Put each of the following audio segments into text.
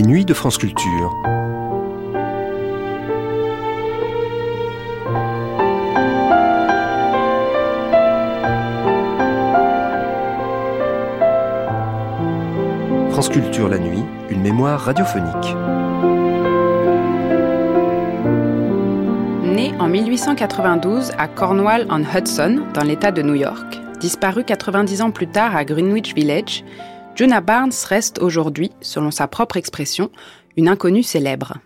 Les nuits de France Culture. France Culture la nuit, une mémoire radiophonique. Né en 1892 à Cornwall-on-Hudson, dans l'État de New York, disparu 90 ans plus tard à Greenwich Village, Juna Barnes reste aujourd'hui, selon sa propre expression, une inconnue célèbre.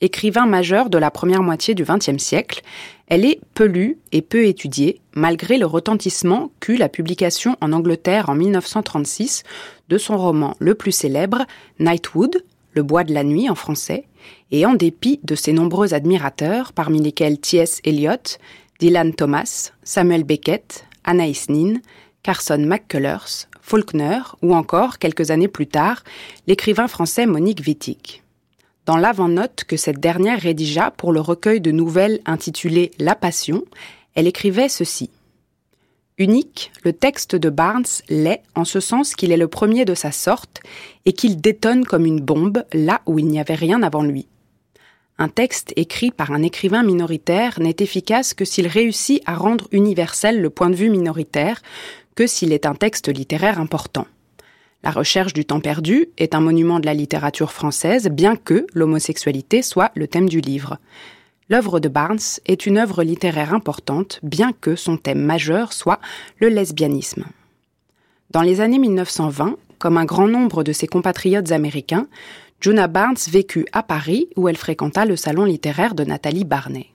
Écrivain majeur de la première moitié du XXe siècle, elle est peu lue et peu étudiée, malgré le retentissement qu'eut la publication en Angleterre en 1936 de son roman le plus célèbre, Nightwood, Le bois de la nuit en français, et en dépit de ses nombreux admirateurs, parmi lesquels T.S. Eliot, Dylan Thomas, Samuel Beckett, Anaïs Nin, Carson McCullers, Faulkner ou encore, quelques années plus tard, l'écrivain français Monique Wittig. Dans l'avant-note que cette dernière rédigea pour le recueil de nouvelles intitulé La Passion, elle écrivait ceci. Unique, le texte de Barnes l'est en ce sens qu'il est le premier de sa sorte et qu'il détonne comme une bombe là où il n'y avait rien avant lui. Un texte écrit par un écrivain minoritaire n'est efficace que s'il réussit à rendre universel le point de vue minoritaire, que s'il est un texte littéraire important. La recherche du temps perdu est un monument de la littérature française, bien que l'homosexualité soit le thème du livre. L'œuvre de Barnes est une œuvre littéraire importante, bien que son thème majeur soit le lesbianisme. Dans les années 1920, comme un grand nombre de ses compatriotes américains, Juna Barnes vécut à Paris où elle fréquenta le salon littéraire de Nathalie Barnet.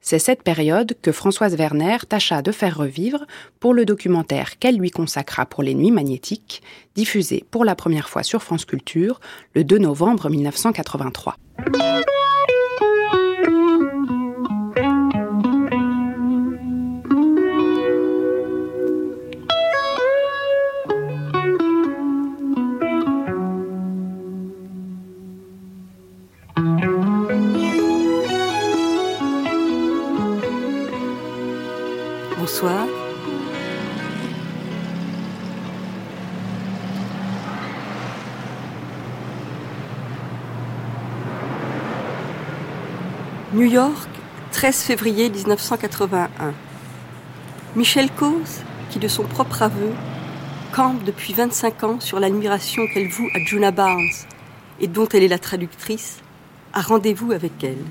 C'est cette période que Françoise Werner tâcha de faire revivre pour le documentaire qu'elle lui consacra pour les Nuits magnétiques, diffusé pour la première fois sur France Culture le 2 novembre 1983. New York, 13 février 1981. Michelle Cause, qui de son propre aveu campe depuis 25 ans sur l'admiration qu'elle voue à Juna Barnes et dont elle est la traductrice, a rendez-vous avec elle.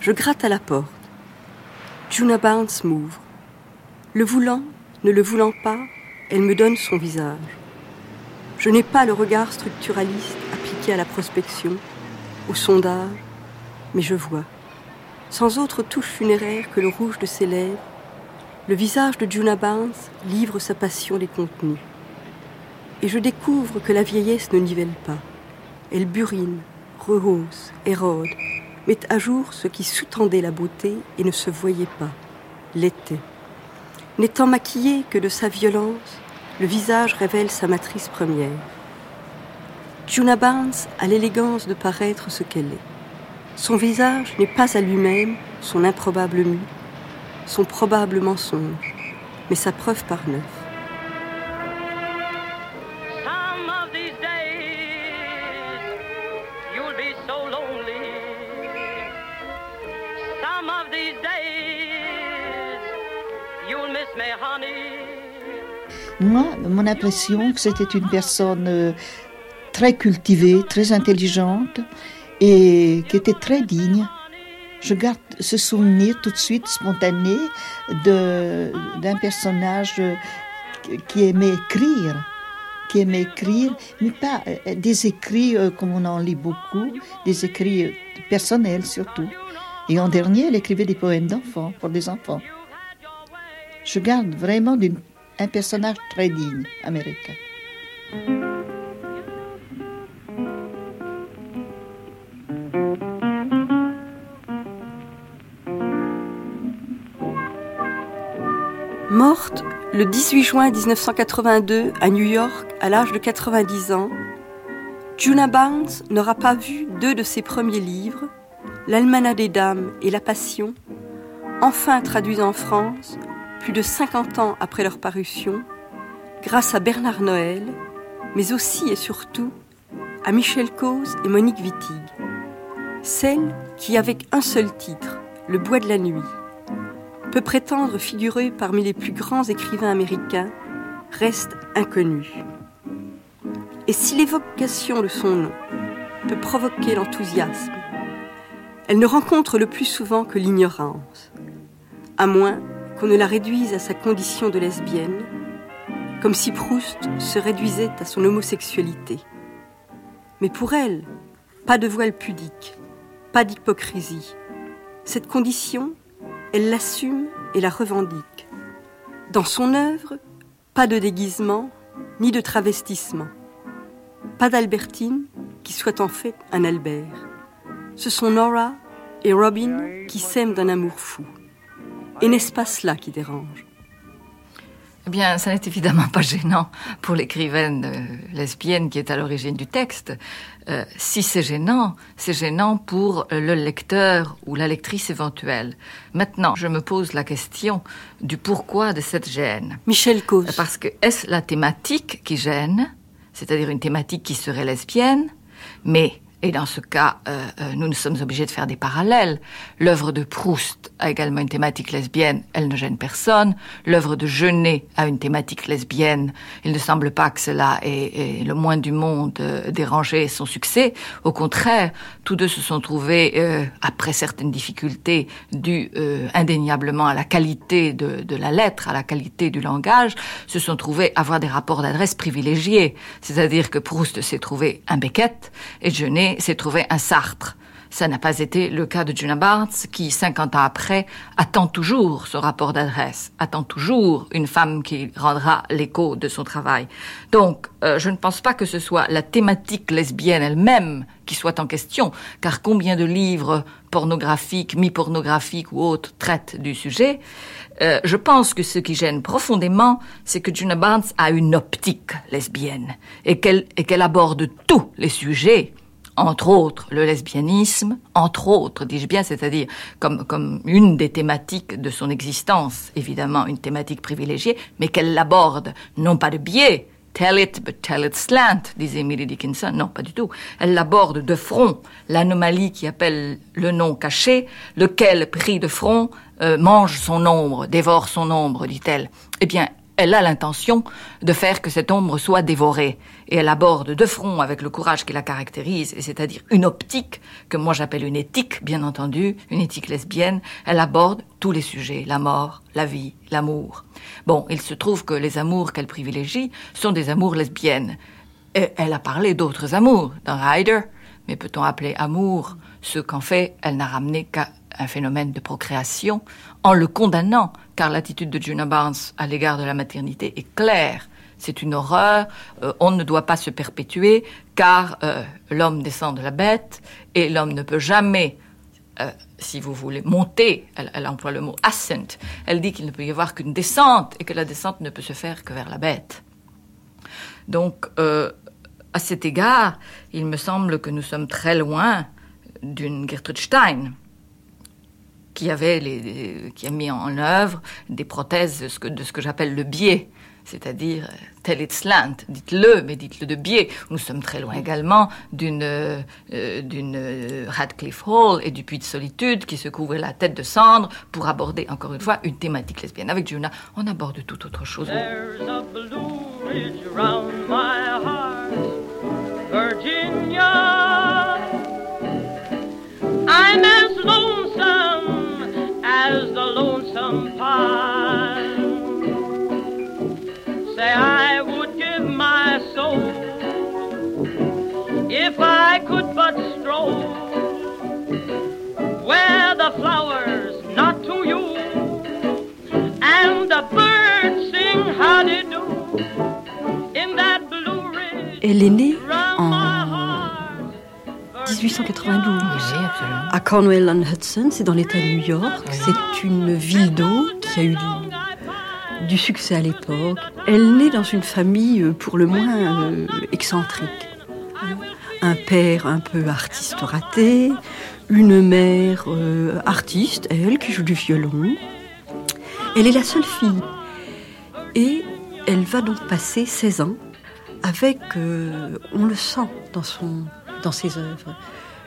Je gratte à la porte. Juna Barnes m'ouvre. Le voulant, ne le voulant pas, elle me donne son visage. Je n'ai pas le regard structuraliste appliqué à la prospection, au sondage, mais je vois, sans autre touche funéraire que le rouge de ses lèvres, le visage de Juna Barnes livre sa passion des contenus. Et je découvre que la vieillesse ne nivelle pas. Elle burine, rehausse, érode, met à jour ce qui sous-tendait la beauté et ne se voyait pas, l'était. N'étant maquillée que de sa violence, le visage révèle sa matrice première. Juna Barnes a l'élégance de paraître ce qu'elle est. Son visage n'est pas à lui-même son improbable mue, son probable mensonge, mais sa preuve par neuf. Moi, mon impression, c'était une personne euh, très cultivée, très intelligente et qui était très digne. Je garde ce souvenir tout de suite spontané d'un personnage euh, qui aimait écrire, qui aimait écrire, mais pas euh, des écrits comme on en lit beaucoup, des écrits personnels surtout. Et en dernier, elle écrivait des poèmes d'enfants, pour des enfants. Je garde vraiment d'une- un personnage très digne américain. Morte le 18 juin 1982 à New York à l'âge de 90 ans, Juna Barnes n'aura pas vu deux de ses premiers livres, L'Almanach des Dames et La Passion, enfin traduits en France plus de 50 ans après leur parution, grâce à Bernard Noël, mais aussi et surtout à Michel Cause et Monique Wittig. Celle qui, avec un seul titre, Le Bois de la Nuit, peut prétendre figurer parmi les plus grands écrivains américains, reste inconnue. Et si l'évocation de son nom peut provoquer l'enthousiasme, elle ne rencontre le plus souvent que l'ignorance, à moins qu'on ne la réduise à sa condition de lesbienne, comme si Proust se réduisait à son homosexualité. Mais pour elle, pas de voile pudique, pas d'hypocrisie. Cette condition, elle l'assume et la revendique. Dans son œuvre, pas de déguisement ni de travestissement. Pas d'Albertine qui soit en fait un Albert. Ce sont Nora et Robin qui s'aiment d'un amour fou. Et n'est-ce pas cela qui dérange? Eh bien, ça n'est évidemment pas gênant pour l'écrivaine euh, lesbienne qui est à l'origine du texte. Euh, si c'est gênant, c'est gênant pour le lecteur ou la lectrice éventuelle. Maintenant, je me pose la question du pourquoi de cette gêne. Michel Cause. Parce que est-ce la thématique qui gêne, c'est-à-dire une thématique qui serait lesbienne, mais et dans ce cas, euh, euh, nous, nous sommes obligés de faire des parallèles. L'œuvre de Proust a également une thématique lesbienne, elle ne gêne personne. L'œuvre de Genet a une thématique lesbienne. Il ne semble pas que cela ait, le moins du monde euh, dérangé son succès. Au contraire, tous deux se sont trouvés, euh, après certaines difficultés, dues indéniablement à la qualité de, de la lettre, à la qualité du langage, se sont trouvés avoir des rapports d'adresse privilégiés. C'est-à-dire que Proust s'est trouvé un Beckett et Genet s'est trouvé un Sartre. Ça n'a pas été le cas de Juna Barnes, qui, 50 ans après, attend toujours ce rapport d'adresse, attend toujours une femme qui rendra l'écho de son travail. Donc, euh, je ne pense pas que ce soit la thématique lesbienne elle-même qui soit en question, car combien de livres pornographiques, mi-pornographiques ou autres traitent du sujet euh, Je pense que ce qui gêne profondément, c'est que Juna Barnes a une optique lesbienne et qu'elle aborde tous les sujets entre autres le lesbianisme, entre autres, dis-je bien, c'est-à-dire comme, comme une des thématiques de son existence, évidemment une thématique privilégiée, mais qu'elle l'aborde non pas de biais, tell it, but tell it slant, disait Emily Dickinson, non, pas du tout. Elle l'aborde de front, l'anomalie qui appelle le nom caché, lequel, pris de front, euh, mange son ombre, dévore son ombre, dit-elle. Eh bien, elle a l'intention de faire que cette ombre soit dévorée. Et elle aborde de front avec le courage qui la caractérise, c'est-à-dire une optique, que moi j'appelle une éthique, bien entendu, une éthique lesbienne. Elle aborde tous les sujets, la mort, la vie, l'amour. Bon, il se trouve que les amours qu'elle privilégie sont des amours lesbiennes. Et elle a parlé d'autres amours dans Ryder, mais peut-on appeler amour ce qu'en fait elle n'a ramené qu'à un phénomène de procréation en le condamnant, car l'attitude de Juna Barnes à l'égard de la maternité est claire. C'est une horreur, euh, on ne doit pas se perpétuer, car euh, l'homme descend de la bête, et l'homme ne peut jamais, euh, si vous voulez, monter, elle, emploie le mot ascent, elle dit qu'il ne peut y avoir qu'une descente, et que la descente ne peut se faire que vers la bête. Donc, à cet égard, il me semble que nous sommes très loin d'une Gertrude Stein, qui avait qui a mis en œuvre des prothèses de ce que j'appelle le biais, c'est-à-dire euh, tell it slant, dites-le, mais dites-le de biais. Nous sommes très loin également d'une euh, d'une euh, Radcliffe Hall et du puits de solitude qui se couvrait la tête de cendre pour aborder encore une fois une thématique lesbienne. Avec Juna, on aborde toute autre chose. I'm as lonesome as the lonesome pine. Say I would give my soul if I could but stroll where the flowers not to you and the birds sing how they do in that blue ridge. Elle est née en 1892. À Cornwall-on-Hudson, c'est dans l'État de New York. C'est une ville d'eau qui a eu du succès à l'époque. Elle naît dans une famille euh, pour le moins euh, excentrique. Un père un peu artiste raté, une mère euh, artiste, elle, qui joue du violon. Elle est la seule fille. Et elle va donc passer 16 ans avec, on le sent dans, son, dans ses œuvres,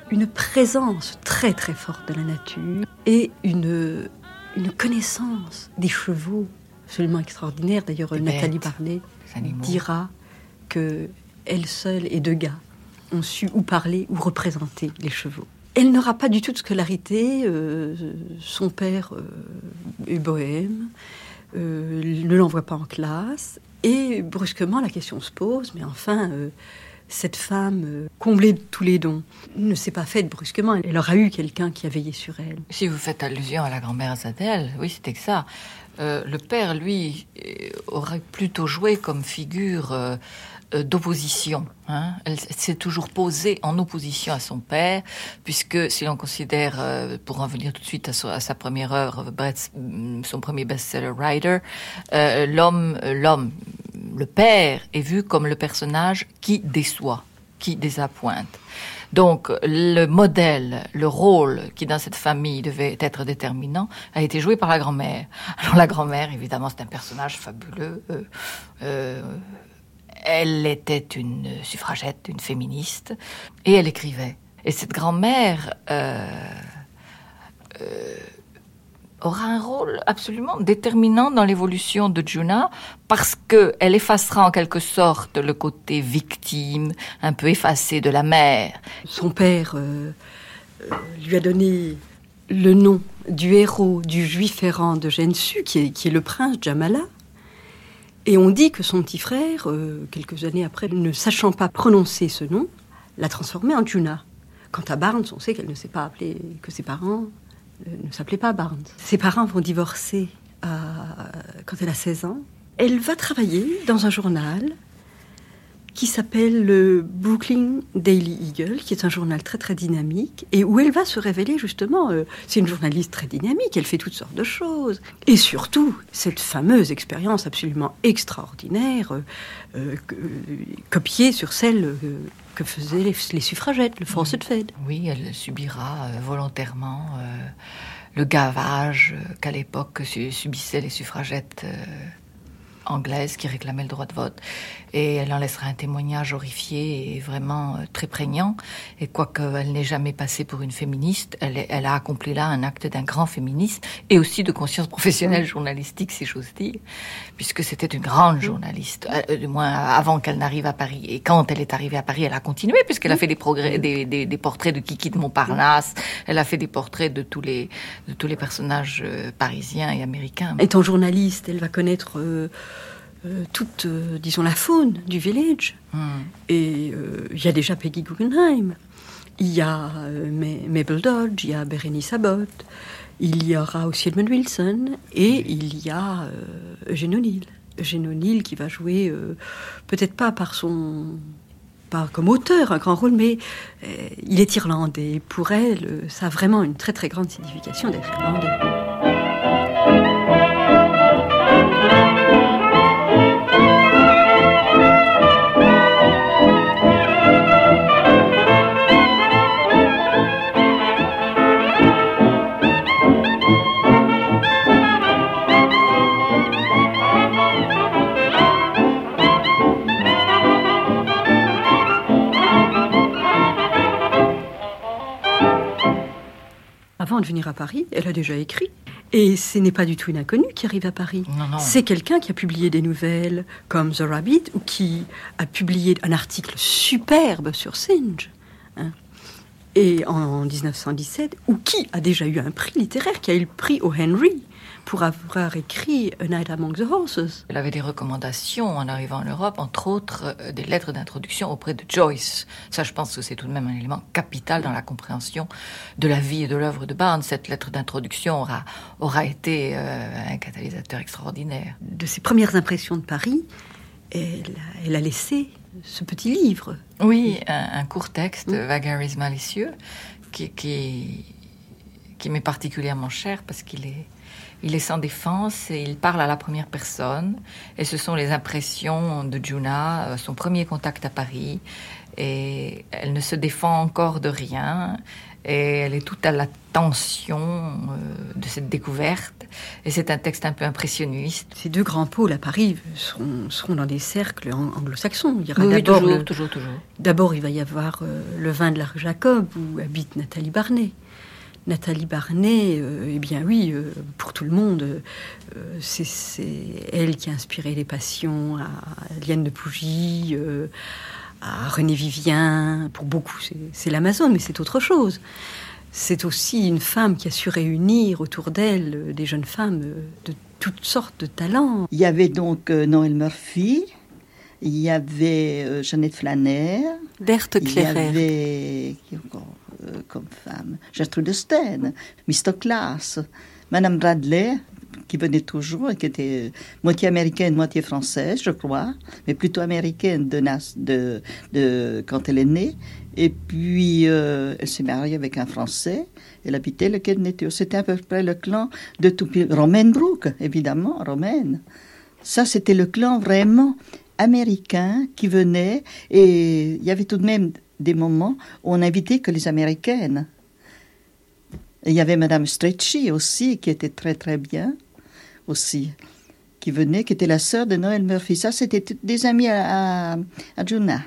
une présence très très forte de la nature et une, une connaissance des chevaux absolument extraordinaire. D'ailleurs, Nathalie Barnet dira que elle seule et deux gars ont su ou parler ou représenter les chevaux. Elle n'aura pas du tout de scolarité. Euh, son père euh, est bohème, euh, ne l'envoie pas en classe. Et brusquement, la question se pose, mais enfin, cette femme comblée de tous les dons ne s'est pas faite brusquement. Elle aura eu quelqu'un qui a veillé sur elle. Si vous faites allusion à la grand-mère Zadel, oui, c'était que ça. Euh, le père, lui, euh, aurait plutôt joué comme figure euh, d'opposition. Hein. Elle s'est toujours posée en opposition à son père, puisque si l'on considère, pour en venir tout de suite à, sa première œuvre, mm, son premier best-seller Writer, l'homme, l'homme, le père est vu comme le personnage qui déçoit, qui désappointe. Donc le modèle, le rôle qui dans cette famille devait être déterminant a été joué par la grand-mère. Alors la grand-mère, évidemment, c'est un personnage fabuleux. Euh, euh, elle était une suffragette, une féministe, et elle écrivait. Et cette grand-mère euh, aura un rôle absolument déterminant dans l'évolution de Juna parce qu'elle effacera en quelque sorte le côté victime, un peu effacé de la mère. Son père euh, euh, lui a donné le nom du héros du juif errant de Gensu, qui est, le prince Jamala. Et on dit que son petit frère, euh, quelques années après, ne sachant pas prononcer ce nom, l'a transformé en Juna. Quant à Barnes, on sait qu'elle ne sait pas appeler que ses parents ne s'appelait pas Barnes. Ses parents vont divorcer quand elle a 16 ans. Elle va travailler dans un journal qui s'appelle le Brooklyn Daily Eagle, qui est un journal très très dynamique, et où elle va se révéler justement, euh, c'est une journaliste très dynamique, elle fait toutes sortes de choses. Et surtout, cette fameuse expérience absolument extraordinaire, euh, copiée sur celle que faisaient les, suffragettes, le Forced Fed. Oui, elle subira euh, volontairement euh, le gavage euh, qu'à l'époque subissaient les suffragettes anglaise qui réclamait le droit de vote. Et elle en laissera un témoignage horrifié et vraiment euh, très prégnant. Et quoique elle n'ait jamais passé pour une féministe, elle, elle a accompli là un acte d'un grand féministe et aussi de conscience professionnelle journalistique, si j'ose dire, puisque c'était une grande journaliste, euh, du moins avant qu'elle n'arrive à Paris. Et quand elle est arrivée à Paris, elle a continué, puisqu'elle a fait des, progrès, des, des, des, portraits de Kiki de Montparnasse, elle a fait des portraits de tous les, de tous les personnages euh, parisiens et américains. Étant journaliste, elle va connaître... Euh, toute, euh, disons, la faune du village. Hmm. Et euh, il y a déjà Peggy Guggenheim, il y a Mabel Dodge, il y a Berenice Abbott, il y aura aussi Edmund Wilson, et il y a Eugène O'Neill. Eugène O'Neill qui va jouer, peut-être pas par son pas comme auteur un grand rôle, mais il est irlandais. Pour elle, ça a vraiment une très très grande signification d'être irlandais. De venir à Paris, elle a déjà écrit. Et ce n'est pas du tout une inconnue qui arrive à Paris. C'est quelqu'un qui a publié des nouvelles comme The Rabbit ou qui a publié un article superbe sur Singe. Hein. et en 1917, ou qui a déjà eu un prix littéraire, qui a eu le prix au Henry pour avoir écrit A Night Among the Horses. Elle avait des recommandations en arrivant en Europe, entre autres euh, des lettres d'introduction auprès de Joyce. Ça, je pense que c'est tout de même un élément capital dans la compréhension de la vie et de l'œuvre de Barnes. Cette lettre d'introduction aura, aura été euh, un catalyseur extraordinaire. De ses premières impressions de Paris, elle, elle a laissé ce petit livre. Oui, un, court texte, mmh. Vagaries malicieux, qui, qui, qui m'est particulièrement cher parce qu'il est Il est sans défense et il parle à la première personne. Et ce sont les impressions de Juna, euh, son premier contact à Paris. Et elle ne se défend encore de rien. Et elle est toute à la tension euh, de cette découverte. Et c'est un texte un peu impressionniste. Ces deux grands pôles à Paris seront, seront dans des cercles ang- anglo-saxons. Il y aura Oui, toujours, le- toujours, toujours. D'abord, il va y avoir euh, le vin de l'Arc Jacob, où habite Nathalie Barnet. Nathalie Barnet, euh, eh bien oui, euh, pour tout le monde, euh, c'est elle qui a inspiré les passions à Liane de Pougy, euh, à René Vivien. Pour beaucoup, c'est- l'Amazone, mais c'est autre chose. C'est aussi une femme qui a su réunir autour d'elle des jeunes femmes de toutes sortes de talents. Il y avait donc Noël Murphy, il y avait Jeannette Flanner, Berthe il y avait qui encore comme femme Gertrude Stein. Class, Madame Bradley, qui venait toujours, qui était euh, moitié américaine, moitié française, je crois, mais plutôt américaine de, de, quand elle est née. Et puis, euh, elle s'est mariée avec un Français. Elle habitait le quai. C'était à peu près le clan de tout. Romaine Brooke, évidemment, Romaine. Ça, c'était le clan vraiment américain qui venait. Et il y avait tout de même des moments où on n'invitait que les américaines. Il y avait Madame Stretchy aussi, qui était très très bien aussi, qui venait, qui était la sœur de Noël Murphy. Ça, c'était des amis à, à, à Juna.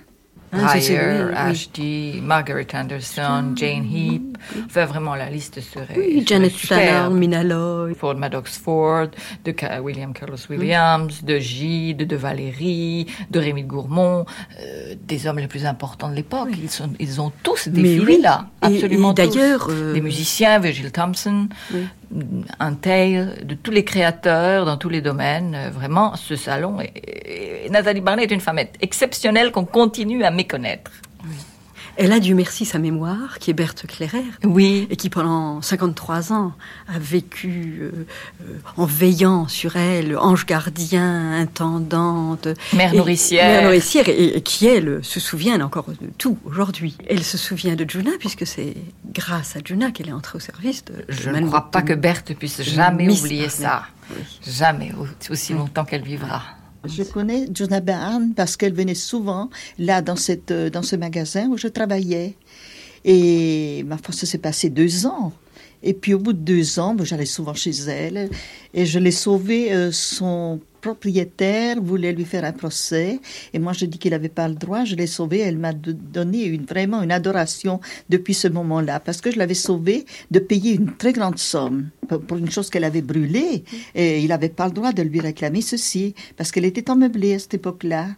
Oui, oui. Ashby, Margaret Anderson, Jane Heap. Enfin, vraiment, la liste serait. Oui, serait Janet. Flanner, Minaloy. Ford Maddox Ford, de William Carlos Williams, de Gide, de Valérie, de Rémy de Gourmont, euh, des hommes les plus importants de l'époque. Ils, sont, ils ont tous défilé là, absolument d'ailleurs, euh, Des musiciens, Virgil Thompson, un Tail, de tous les créateurs dans tous les domaines. Euh, Vraiment, ce salon. Nathalie Barnet est une femme exceptionnelle qu'on continue à méconnaître. Elle a, Dieu merci, sa mémoire, qui est Berthe Clairer. Oui. Et qui, pendant 53 ans, a vécu euh, euh, en veillant sur elle, ange gardien, intendante. Mère Et- nourricière. Mère nourricière, et, et qui, elle, se souvient encore de tout aujourd'hui. Elle se souvient de Juna, puisque c'est grâce à Juna qu'elle est entrée au service de. Je de ne crois pas que Berthe puisse jamais oublier ça. Oui. Jamais, au- aussi longtemps qu'elle vivra. Je connais Juna Barn parce qu'elle venait souvent là dans, cette, euh, dans ce magasin où je travaillais. Et ma ça s'est passé deux ans. Et puis au bout de deux ans, j'allais souvent chez elle et je l'ai sauvée. euh, son propriétaire voulait lui faire un procès et moi je dis qu'il n'avait pas le droit. Je l'ai sauvée. Elle m'a do- donné vraiment une adoration depuis ce moment-là parce que je l'avais sauvée de payer une très grande somme pour, une chose qu'elle avait brûlée et il n'avait pas le droit de lui réclamer ceci parce qu'elle était emmeublée à cette époque-là.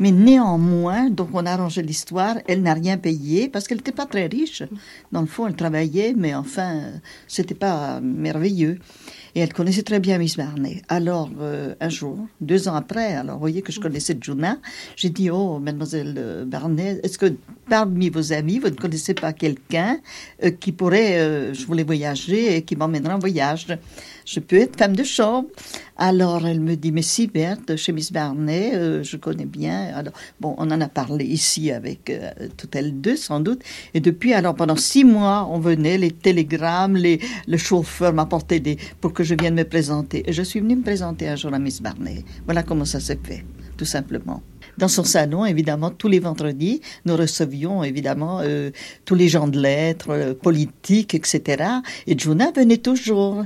Mais néanmoins, donc on a arrangé l'histoire, elle n'a rien payé parce qu'elle n'était pas très riche. Dans le fond, elle travaillait, mais enfin, c'était pas merveilleux. Et elle connaissait très bien Miss Barney. Alors, euh, un jour, deux ans après, alors vous voyez que je connaissais Juna, j'ai dit, oh, mademoiselle euh, Barney, est-ce que parmi vos amis, vous ne connaissez pas quelqu'un euh, qui pourrait, je voulais voyager et qui m'emmènerait en voyage? Je peux être femme de chambre. Alors, elle me dit, mais si, Berthe, chez Miss Barney, euh, je connais bien. Bon, on en a parlé ici avec euh, toutes elles deux, sans doute. Et depuis, alors, pendant six mois, on venait, les télégrammes, les, le chauffeur m'apportait des, pour que je vienne me présenter. Et je suis venue me présenter un jour à Miss Barney. Voilà comment ça s'est fait, tout simplement. Dans son salon, évidemment, tous les vendredis, nous recevions évidemment euh, tous les gens de lettres, politiques, etc. Et Juna venait toujours.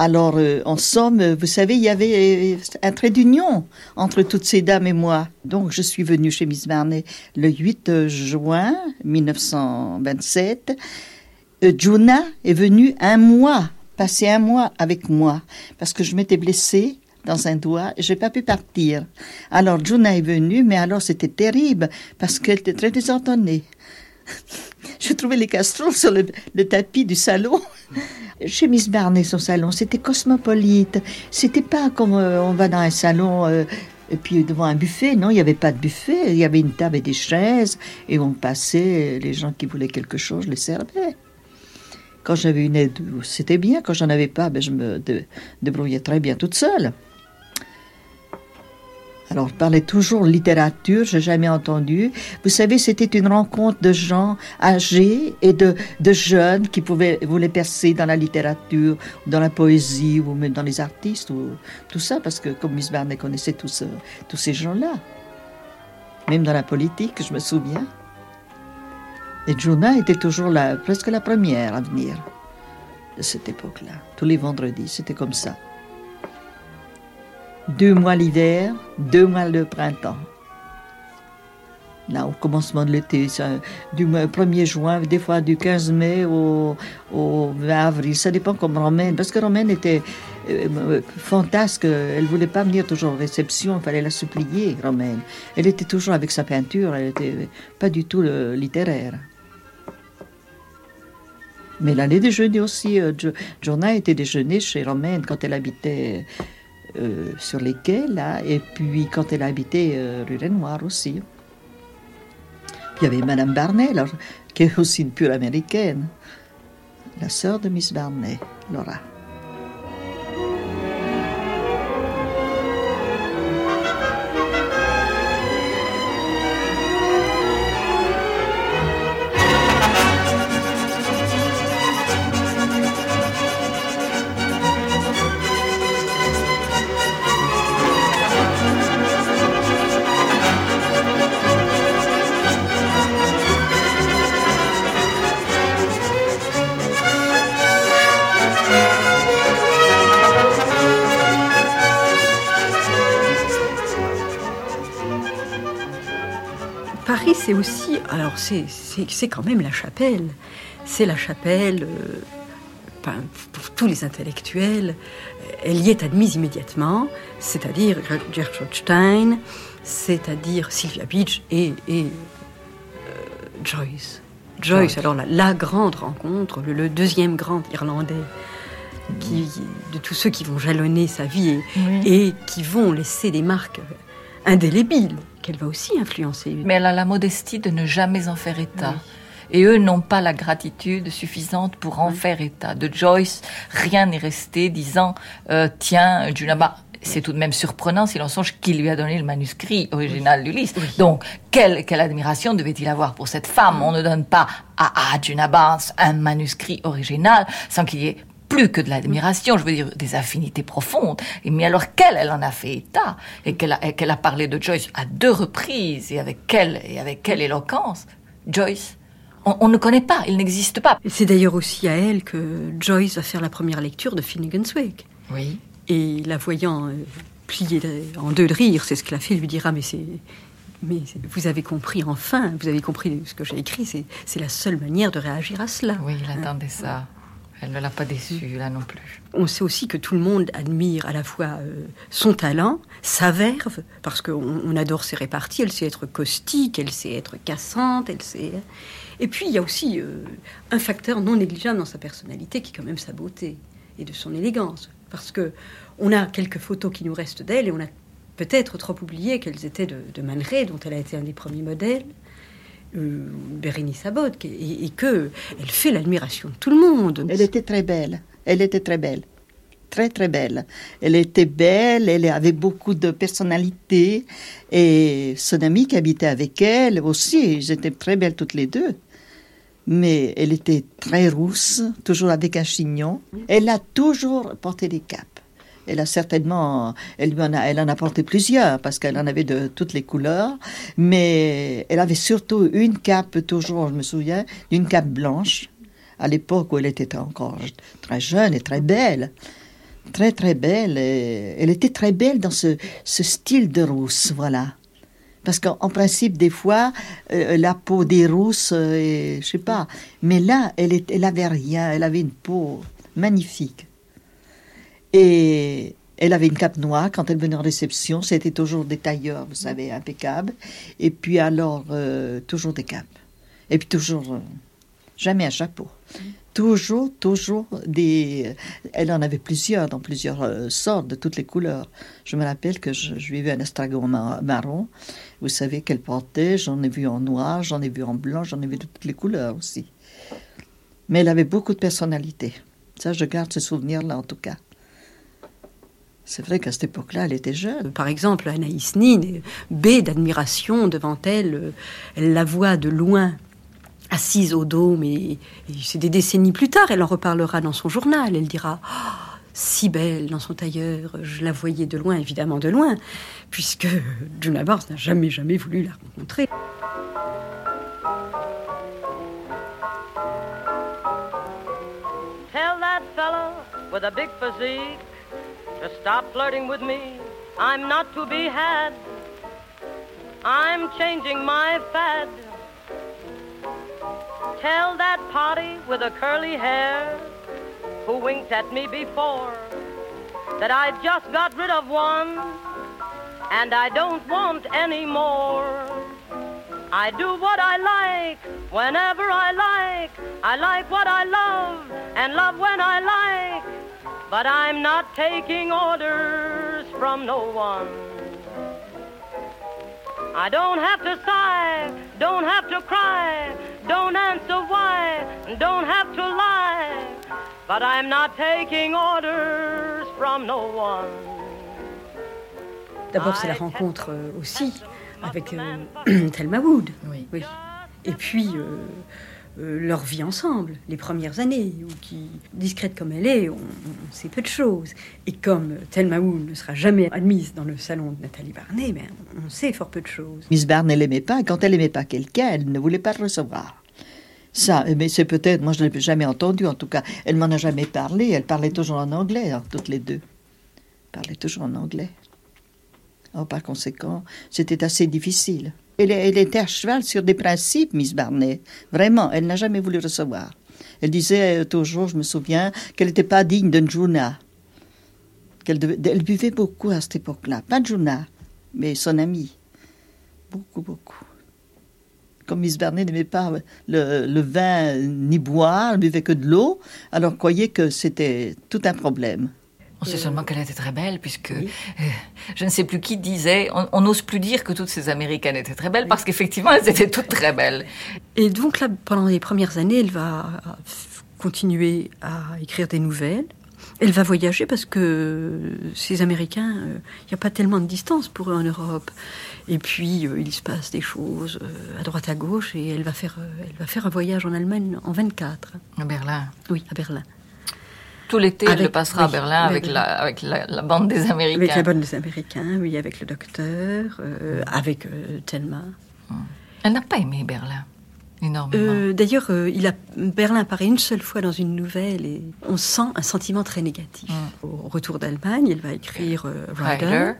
Alors, euh, en somme, euh, vous savez, il y avait euh, un trait d'union entre toutes ces dames et moi. Donc, je suis venue chez Miss Barney le 8 juin 1927. Euh, Juna est venue un mois, passer un mois avec moi, parce que je m'étais blessée dans un doigt et j'ai pas pu partir. Alors, Juna est venue, mais alors c'était terrible, parce qu'elle était très désordonnée. Je trouvais les casseroles sur le, le tapis du salon. Chez Miss Barney, son salon, c'était cosmopolite. C'était pas comme euh, on va dans un salon euh, et puis devant un buffet. Non, il n'y avait pas de buffet. Il y avait une table et des chaises et on passait. Les gens qui voulaient quelque chose, je les servais. Quand j'avais une aide, c'était bien. Quand j'en avais pas, ben, je me dé- débrouillais très bien toute seule. Alors, parlait toujours littérature, j'ai jamais entendu. Vous savez, c'était une rencontre de gens âgés et de, de jeunes qui pouvaient, voulaient percer dans la littérature, dans la poésie, ou même dans les artistes, ou tout ça, parce que comme Miss Barney connaissait tous, euh, tous ces gens-là. Même dans la politique, je me souviens. Et Juna était toujours là, presque la première à venir de cette époque-là. Tous les vendredis, c'était comme ça. Deux mois l'hiver, deux mois le printemps. Là, au commencement de l'été, du mois- 1er juin, des fois du 15 mai au, au 20 avril, ça dépend comme Romaine, parce que Romaine était euh, euh, fantasque, elle voulait pas venir toujours aux réceptions, il fallait la supplier, Romaine. Elle était toujours avec sa peinture, elle était pas du tout euh, littéraire. Mais allait déjeuner aussi. Euh, Jo- Joanna était déjeuner chez Romaine quand elle habitait euh, sur les quais, là, et puis quand elle habitait euh, rue Renoir aussi. Il y avait Madame Barnet, alors, qui est aussi une pure américaine, la sœur de Miss Barnet, Laura. C'est aussi. Alors, c'est- quand même la chapelle. C'est la chapelle. euh, pour tous les intellectuels, elle y est admise immédiatement, c'est-à-dire Gertrude Stein, c'est-à-dire Sylvia Beach et, et, euh, Joyce. Joyce, Joyce. alors la, la grande rencontre, le, le deuxième grand Irlandais, qui, de tous ceux qui vont jalonner sa vie et, Oui. et qui vont laisser des marques indélébiles, qu'elle va aussi influencer. Mais elle a la modestie de ne jamais en faire état. Et eux n'ont pas la gratitude suffisante pour en faire état. De Joyce, rien n'est resté disant euh, Tiens, Junaba. C'est tout de même surprenant si l'on songe qui lui a donné le manuscrit original d'Ulysse. Donc, quelle, quelle admiration devait-il avoir pour cette femme? On ne donne pas à, à Junaba un manuscrit original sans qu'il y ait plus que de l'admiration, je veux dire des affinités profondes. Et mais alors qu'elle, elle en a fait état? Et qu'elle a, parlé de Joyce à deux reprises et avec quelle et avec quelle éloquence? Joyce, on, on ne connaît pas, il n'existe pas. C'est d'ailleurs aussi à elle que Joyce va faire la première lecture de Finnegan's Wake. Oui. Et la voyant euh, plier en deux de rire, c'est ce qu'elle a fait, lui dira Mais c'est. Mais vous avez compris enfin, vous avez compris ce que j'ai écrit, c'est c'est la seule manière de réagir à cela. Oui, il attendait ça. Elle ne l'a pas déçu là non plus. On sait aussi que tout le monde admire à la fois euh, son talent, sa verve, parce qu'on on adore ses réparties, elle sait être caustique, elle sait être cassante, elle sait... Et puis il y a aussi euh, un facteur non négligeable dans sa personnalité qui est quand même sa beauté et de son élégance. Parce que on a quelques photos qui nous restent d'elle et on a peut-être trop oublié qu'elles étaient de, de dont elle a été un des premiers modèles, euh, Bérénice Abbott, et, et que elle fait l'admiration de tout le monde. Elle était très belle. Elle était très belle. Très, très belle. Elle était belle, elle avait beaucoup de personnalité. Et son amie qui habitait avec elle aussi, ils étaient très belles toutes les deux. Mais elle était très rousse, toujours avec un chignon. Elle a toujours porté des capes. Elle a certainement, elle, lui en a, elle en a porté plusieurs parce qu'elle en avait de toutes les couleurs. Mais elle avait surtout une cape, toujours, je me souviens, d'une cape blanche à l'époque où elle était encore très jeune et très belle. Très, très belle. Elle était très belle dans ce, style de rousse, voilà. Parce qu'en en principe, des fois, euh, la peau des rousses, euh, et, je sais pas. Mais là, elle, est, elle avait rien. Elle avait une peau magnifique. Et elle avait une cape noire quand elle venait en réception. C'était toujours des tailleurs, vous savez, impeccables. Et puis alors, euh, toujours des capes. Et puis toujours, euh, jamais un chapeau. Toujours, toujours des. Elle en avait plusieurs, dans plusieurs euh, sortes, de toutes les couleurs. Je me rappelle que je, lui ai vu un estragon ma- marron. Vous savez qu'elle portait. J'en ai vu en noir, j'en ai vu en blanc, j'en ai vu de toutes les couleurs aussi. Mais elle avait beaucoup de personnalité. Ça, je garde ce souvenir-là, en tout cas. C'est vrai qu'à cette époque-là, elle était jeune. Par exemple, Anaïs Nin, baie d'admiration devant elle, euh, elle la voit de loin assise au dôme et, c'est des décennies plus tard, elle en reparlera dans son journal, elle dira Ah, si belle dans son tailleur, je la voyais de loin, évidemment de loin, puisque Juna Barnes n'a jamais jamais voulu la rencontrer. With a big physique to stop flirting with me. I'm not to be had. I'm changing my fad. Tell that potty with a curly hair who winked at me before that I just got rid of one and I don't want any more. I do what I like whenever I like. I like what I love and love when I like. But I'm not taking orders from no one. I don't have to sigh, don't have to cry, don't answer why, don't have to lie. But I'm not taking orders from no one. D'abord, c'est la rencontre euh, aussi avec euh, Thelma Wood. Oui. Et puis, euh, euh, leur vie ensemble, les premières années, où qui, discrète comme elle est, on, sait peu de choses. Et comme Thelma ne sera jamais admise dans le salon de Nathalie Barney, ben, on sait fort peu de choses. Miss Barnes, elle l'aimait pas. Quand elle aimait pas quelqu'un, elle ne voulait pas le recevoir. Ça, mais c'est peut-être, moi je ne l'ai jamais entendu en tout cas. Elle m'en a jamais parlé. Elle parlait toujours en anglais, toutes les deux. Parlait toujours en anglais. Oh, par conséquent, c'était assez difficile. Elle, était à cheval sur des principes, Miss Barney. Vraiment, elle n'a jamais voulu recevoir. Elle disait euh, toujours, je me souviens, qu'elle n'était pas digne d'un Juna. Elle buvait beaucoup à cette époque-là. Pas Juna, mais son ami. Beaucoup, beaucoup. Comme Miss Barney n'aimait pas le, le vin ni boire, elle buvait que de l'eau, alors croyait que c'était tout un problème. On sait seulement qu'elle était très belle, puisque euh, je ne sais plus qui disait, on n'ose plus dire que toutes ces Américaines étaient très belles, parce qu'effectivement, elles étaces toutes très belles. Et donc là, pendant les premières années, elle va continuer à écrire des nouvelles. Elle va voyager parce que ces Américains, euh, il n'y a pas tellement de distance pour eux en Europe. Et puis, euh, il se passe des choses à droite à gauche et elle va, faire, elle va faire un voyage en Allemagne en 24. À Berlin. Oui, à Berlin. Tout l'été, elle le passera à Berlin avec, la, avec la, la bande des Américains. Avec la bonne des Américains, oui, avec le docteur, euh, avec euh, Thelma. Elle n'a pas aimé Berlin, énormément. Euh, D'ailleurs, euh, il a Berlin apparaît une seule fois dans une nouvelle et on sent un sentiment très négatif. Au retour d'Allemagne, il va écrire euh, Rider, Rider.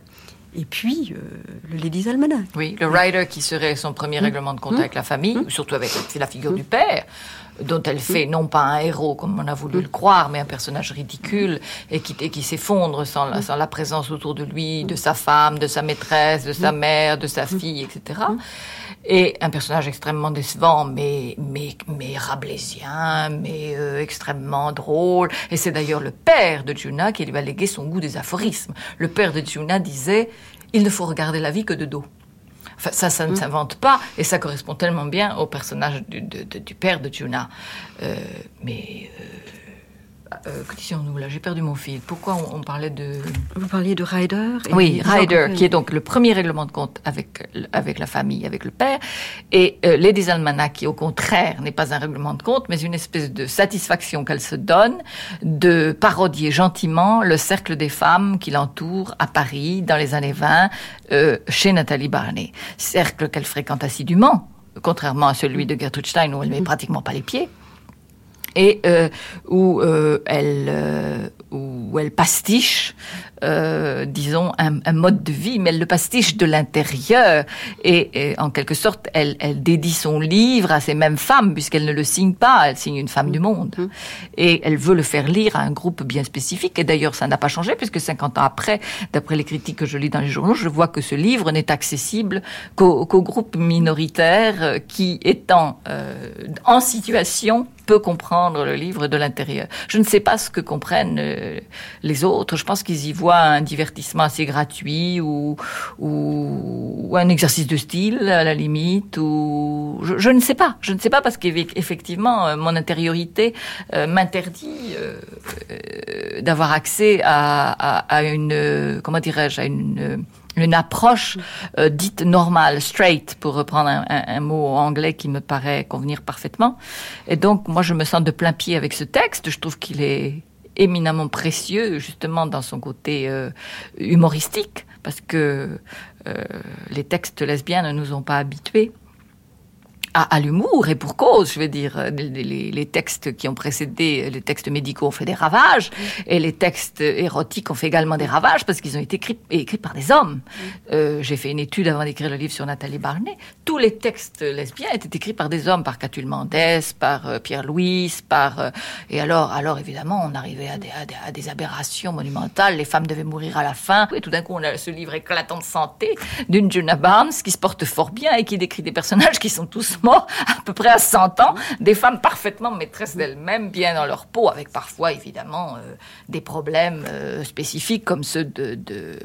et puis euh, le Ladies Almanac. Oui, le rider qui serait son premier règlement de compte avec la famille, surtout avec la figure du père, dont elle fait non pas un héros comme on a voulu le croire, mais un personnage ridicule et qui, et qui s'effondre sans la, sans la présence autour de lui de sa femme, de sa maîtresse, de sa mère, de sa fille, etc. Et un personnage extrêmement décevant, mais mais mais mais euh, extrêmement drôle. Et c'est d'ailleurs le père de Juna qui lui a légué son goût des aphorismes. Le père de Juna disait il ne faut regarder la vie que de dos. Enfin, ça, ça ne s'invente pas, et ça correspond tellement bien au personnage du, de- de- du père de Juna. Euh, mais euh, euh, que disions-nous là J'ai perdu mon fil. Pourquoi on, on parlait de Vous parliez de Rider et oui, Ryder, qui est donc le premier règlement de compte avec avec la famille, avec le père, et euh, Ladies Almanac, qui au contraire n'est pas un règlement de compte, mais une espèce de satisfaction qu'elle se donne de parodier gentiment le cercle des femmes qui l'entourent à Paris dans les années 20 euh, chez Nathalie Barney, cercle qu'elle fréquente assidûment, contrairement à celui de Gertrude Stein où elle met pratiquement pas les pieds et euh, où euh, elle euh, où elle pastiche, euh, disons, un, un mode de vie, mais elle le pastiche de l'intérieur. Et, et en quelque sorte, elle, elle dédie son livre à ces mêmes femmes, puisqu'elle ne le signe pas, elle signe une femme du monde. Et elle veut le faire lire à un groupe bien spécifique. Et d'ailleurs, ça n'a pas changé, puisque 50 ans après, d'après les critiques que je lis dans les journaux, je vois que ce livre n'est accessible qu'au groupe minoritaire qui, étant euh, en situation, peut comprendre le livre de l'intérieur. Je ne sais pas ce que comprennent euh, les autres. Je pense qu'ils y voient un divertissement assez gratuit ou, ou, un exercice de style à la limite. Ou je, ne sais pas. Je ne sais pas parce qu'effectivement, euh, mon intériorité euh, m'interdit euh, d'avoir accès à, une, comment dirais-je, à une une approche dite normale, straight, pour reprendre un, mot anglais qui me paraît convenir parfaitement. Et donc, moi, je me sens de plein pied avec ce texte. Je trouve qu'il est éminemment précieux, justement, dans son côté euh, humoristique, parce que euh, les textes lesbiens ne nous ont pas habitués à, l'humour et pour cause, je veux dire, les, textes qui ont précédé, les textes médicaux ont fait des ravages et les textes érotiques ont fait également des ravages parce qu'ils ont été écrits, écrits par des hommes. Euh, j'ai fait une étude avant d'écrire le livre sur Nathalie Barnet. Tous les textes lesbiens étaient écrits par des hommes, par Catulle Mendès, par euh, Pierre Louis, par euh, et alors, alors évidemment, on arrivait à des, à des, aberrations monumentales. Les femmes devaient mourir à la fin. Et tout d'un coup, on a ce livre éclatant de santé d'une Juna Barnes qui se porte fort bien et qui décrit des personnages qui sont tous à peu près à 100 ans, des femmes parfaitement maîtresses d'elles-mêmes, bien dans leur peau, avec parfois évidemment euh, des problèmes euh, spécifiques comme ceux de, de,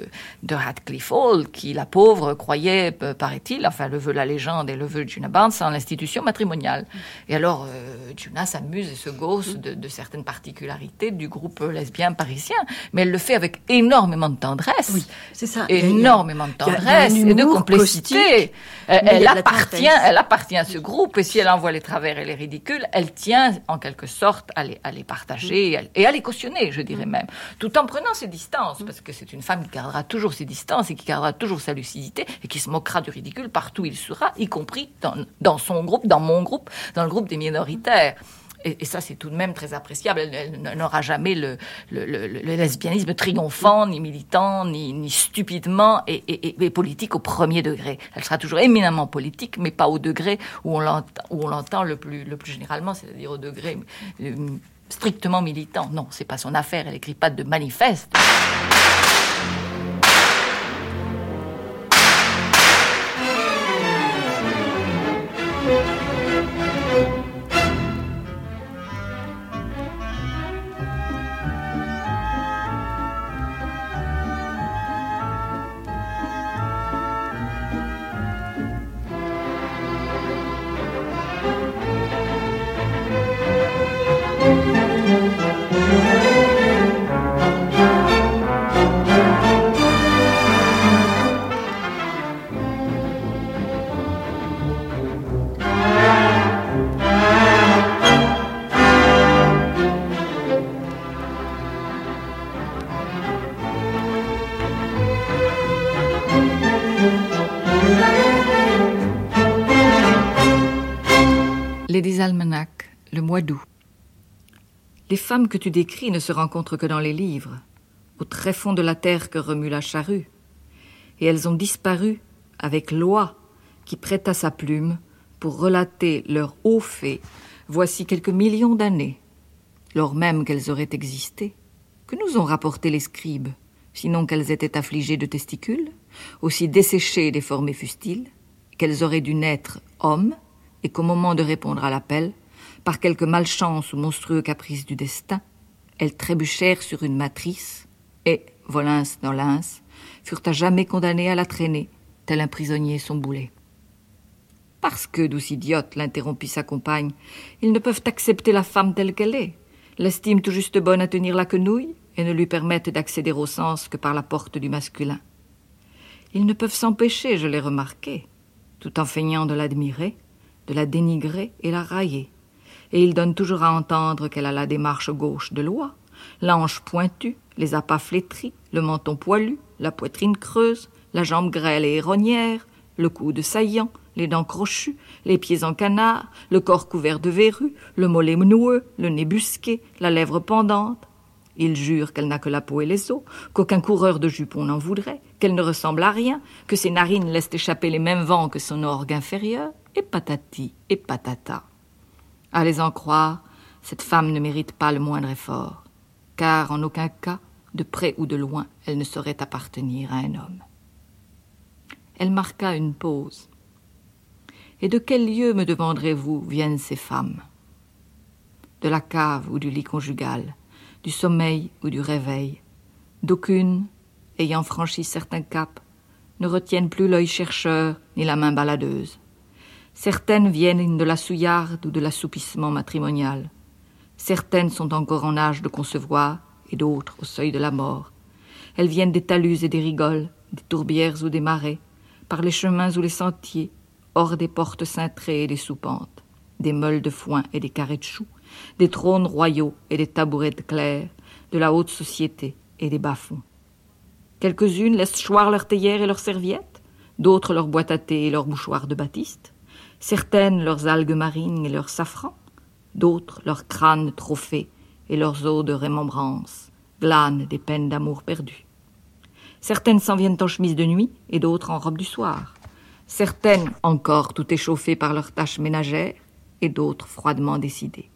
de Radcliffe Hall, qui la pauvre croyait, paraît-il, enfin le veut la légende et le veut Juna Barnes, en l'institution matrimoniale. Et alors euh, Juna s'amuse et se gosse de, de, certaines particularités du groupe lesbien parisien, mais elle le fait avec énormément de tendresse. Oui, c'est ça. Énormément de tendresse et de complicité. Elle, appartient, elle appartient à ce groupe, et si elle envoie les travers et les ridicules, elle tient en quelque sorte à les, à les partager mm. et à les cautionner, je dirais mm. même, tout en prenant ses distances, parce que c'est une femme qui gardera toujours ses distances et qui gardera toujours sa lucidité et qui se moquera du ridicule partout où il sera, y compris dans, dans son groupe, dans mon groupe, dans le groupe des minoritaires et, ça c'est tout de même très appréciable, elle, n'aura jamais le, lesbianisme triomphant, ni militant, ni, stupidement et, politique au premier degré. Elle sera toujours éminemment politique, mais pas au degré où on l'entend le plus, le plus généralement, c'est-à-dire au degré euh, strictement militant. Non, c'est pas son affaire, elle écrit pas de manifeste. Femmes que tu décris ne se rencontrent que dans les livres, au tréfonds de la terre que remue la charrue, et elles ont disparu avec loi qui prêta sa plume pour relater leur haut fait voici quelques millions d'années, lors même qu'elles auraient existé. Que nous ont rapporté les scribes, sinon qu'elles étaient affligées de testicules, aussi desséchées et déformées fussent-ils, qu'elles auraient dû naître hommes, et qu'au moment de répondre à l'appel, par quelque malchance ou monstrueux caprice du destin, elles trébuchèrent sur une matrice et, volins dans l'ins, furent à jamais condamnées à la traîner, tel un prisonnier son boulet. Parce que, douce idiote, l'interrompit sa compagne, ils ne peuvent accepter la femme telle qu'elle est, l'estiment tout juste bonne à tenir la quenouille, et ne lui permettent d'accéder au sens que par la porte du masculin. Ils ne peuvent s'empêcher, je l'ai remarqué, tout en feignant de l'admirer, de la dénigrer et la railler. Et il donne toujours à entendre qu'elle a la démarche gauche de loi, l'ange pointu, les appâts flétris, le menton poilu, la poitrine creuse, la jambe grêle et éronnière, le coude saillant, les dents crochues, les pieds en canard, le corps couvert de verrues, le mollet noueux, le nez busqué, la lèvre pendante. Il jure qu'elle n'a que la peau et les os, qu'aucun coureur de jupon n'en voudrait, qu'elle ne ressemble à rien, que ses narines laissent échapper les mêmes vents que son orgue inférieur et patati et patata. À les en croire, cette femme ne mérite pas le moindre effort, car en aucun cas, de près ou de loin, elle ne saurait appartenir à un homme. Elle marqua une pause. Et de quel lieu, me demanderez-vous, viennent ces femmes? De la cave ou du lit conjugal, du sommeil ou du réveil. D'aucune, ayant franchi certains caps, ne retiennent plus l'œil chercheur ni la main baladeuse. Certaines viennent de la souillarde ou de l'assoupissement matrimonial. Certaines sont encore en âge de concevoir et d'autres au seuil de la mort. Elles viennent des talus et des rigoles, des tourbières ou des marais, par les chemins ou les sentiers, hors des portes cintrées et des soupentes, des meules de foin et des carrés de choux, des trônes royaux et des tabourettes claires, de la haute société et des bas-fonds. Quelques-unes laissent choir leurs théières et leurs serviettes, d'autres leurs boîtes à thé et leurs mouchoirs de batiste, certaines leurs algues marines et leurs safrans, d'autres leurs crânes trophées et leurs eaux de rémembrance, glanes des peines d'amour perdues. Certaines s'en viennent en chemise de nuit et d'autres en robe du soir. Certaines encore tout échauffées par leurs tâches ménagères et d'autres froidement décidées.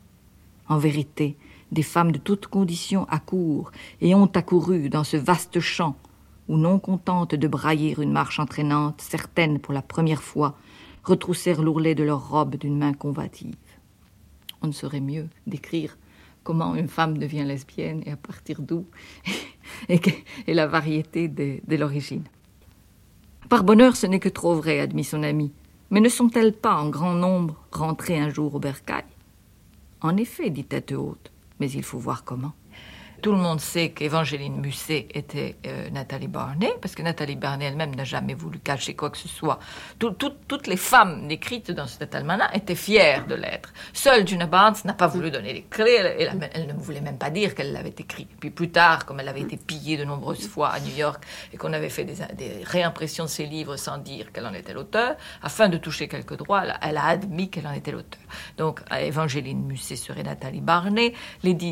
En vérité, des femmes de toutes conditions accourent et ont accouru dans ce vaste champ où, non contentes de brailler une marche entraînante, certaines, pour la première fois, retroussèrent l'ourlet de leur robe d'une main combative. On ne saurait mieux décrire comment une femme devient lesbienne et à partir d'où, et, la variété de, l'origine. Par bonheur, ce n'est que trop vrai, admit son ami. Mais ne sont-elles pas en grand nombre rentrées un jour au bercail? En effet, dit tête haute, mais il faut voir comment. Tout le monde sait qu'Évangéline Musset était euh, Nathalie Barney, parce que Nathalie Barney elle-même n'a jamais voulu cacher quoi que ce soit. toutes les femmes décrites dans cet almanach étaient fières de l'être. Seule Juna Barnes n'a pas voulu donner les clés, elle, elle, ne voulait même pas dire qu'elle l'avait écrit. Puis plus tard, comme elle avait été pillée de nombreuses fois à New York et qu'on avait fait des, réimpressions de ses livres sans dire qu'elle en était l'auteur, afin de toucher quelques droits, elle, a admis qu'elle en était l'auteur. Donc Évangeline Musset serait Nathalie Barney, Lady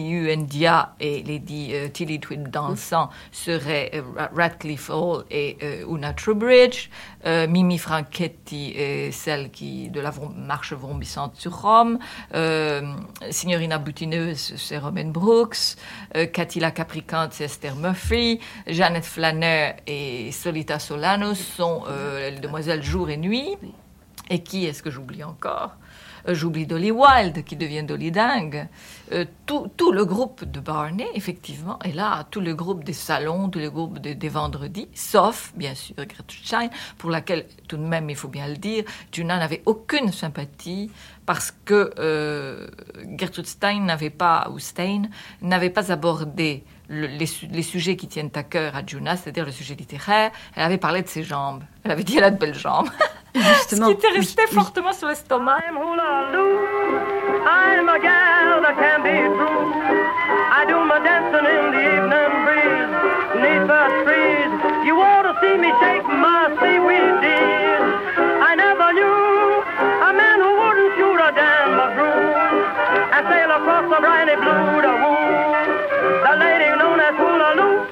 et dit euh, Tilly Tweed dansant serait euh, Radcliffe Hall et euh, Una Trubridge. Mimi Franchetti celle qui de la marche vrombissante sur Rome. Signorina Butineuse, c'est Robin Brooks. Catilla Capricante, c'est Esther Murphy. Jeannette Flanner et Solita Solano sont les demoiselles jour et nuit. Et qui est-ce que j'oublie encore? J'oublie Dolly Wild qui devient Dolly Dang. Euh, tout, tout, le groupe de Barney, effectivement, est là, tout le groupe des salons, tout le groupe des vendredis, sauf, bien sûr, Gertrude Stein, pour laquelle, tout de même, il faut bien le dire, Juna n'avait aucune sympathie parce que euh, Gertrude Stein n'avait pas, ou Stein, n'avait pas abordé les, sujets qui tiennent à cœur à Juna, c'est-à-dire le sujet littéraire. Elle avait parlé de ses jambes. Elle avait dit elle a de belles jambes. Justement. Ce qui était resté oui, fortement oui. sur l'estomac. I'm a gal that can be true. I do my dancing in the evening breeze. Neath the trees. You ought to see me shake my seaweed dear. I never knew a man who wouldn't shoot a damn McGrew and sail across the briny blue to woo the lady known as Hula Loo.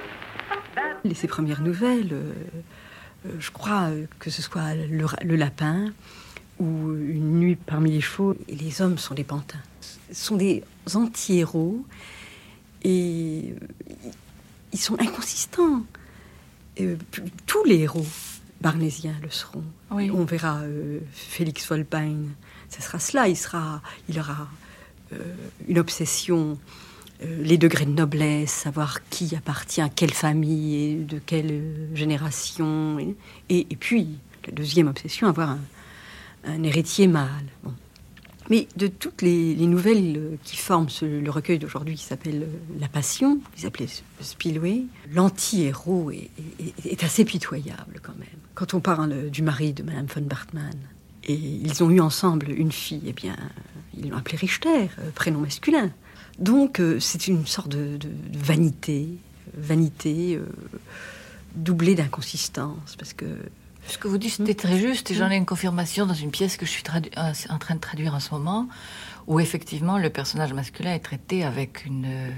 Et ses premières nouvelles. Euh, je crois euh, que ce soit le, lapin ou une nuit parmi les chevaux, et les hommes sont des pantins. Ce sont des anti-héros et ils sont inconsistants. tous les héros barnésiens le seront. On verra euh, Félix Volpain, ce sera cela. Il, sera, il aura une obsession euh, les degrés de noblesse, savoir qui appartient à quelle famille et de quelle génération. Et, puis, la deuxième obsession, avoir un, héritier mâle. Mais de toutes les, nouvelles qui forment le recueil d'aujourd'hui qui s'appelle La Passion, ils appelaient Spilway, l'anti-héros est, assez pitoyable quand même. Quand on parle du mari de Madame von Bartmann, et ils ont eu ensemble une fille, eh bien, ils l'ont appelée Richter, euh, prénom masculin. Donc euh, c'est une sorte de, vanité, vanité euh, doublée d'inconsistance, parce que... Ce que vous dites, c'était très juste, et j'en ai une confirmation dans une pièce que je suis euh, en train de traduire en ce moment, où effectivement le personnage masculin est traité avec une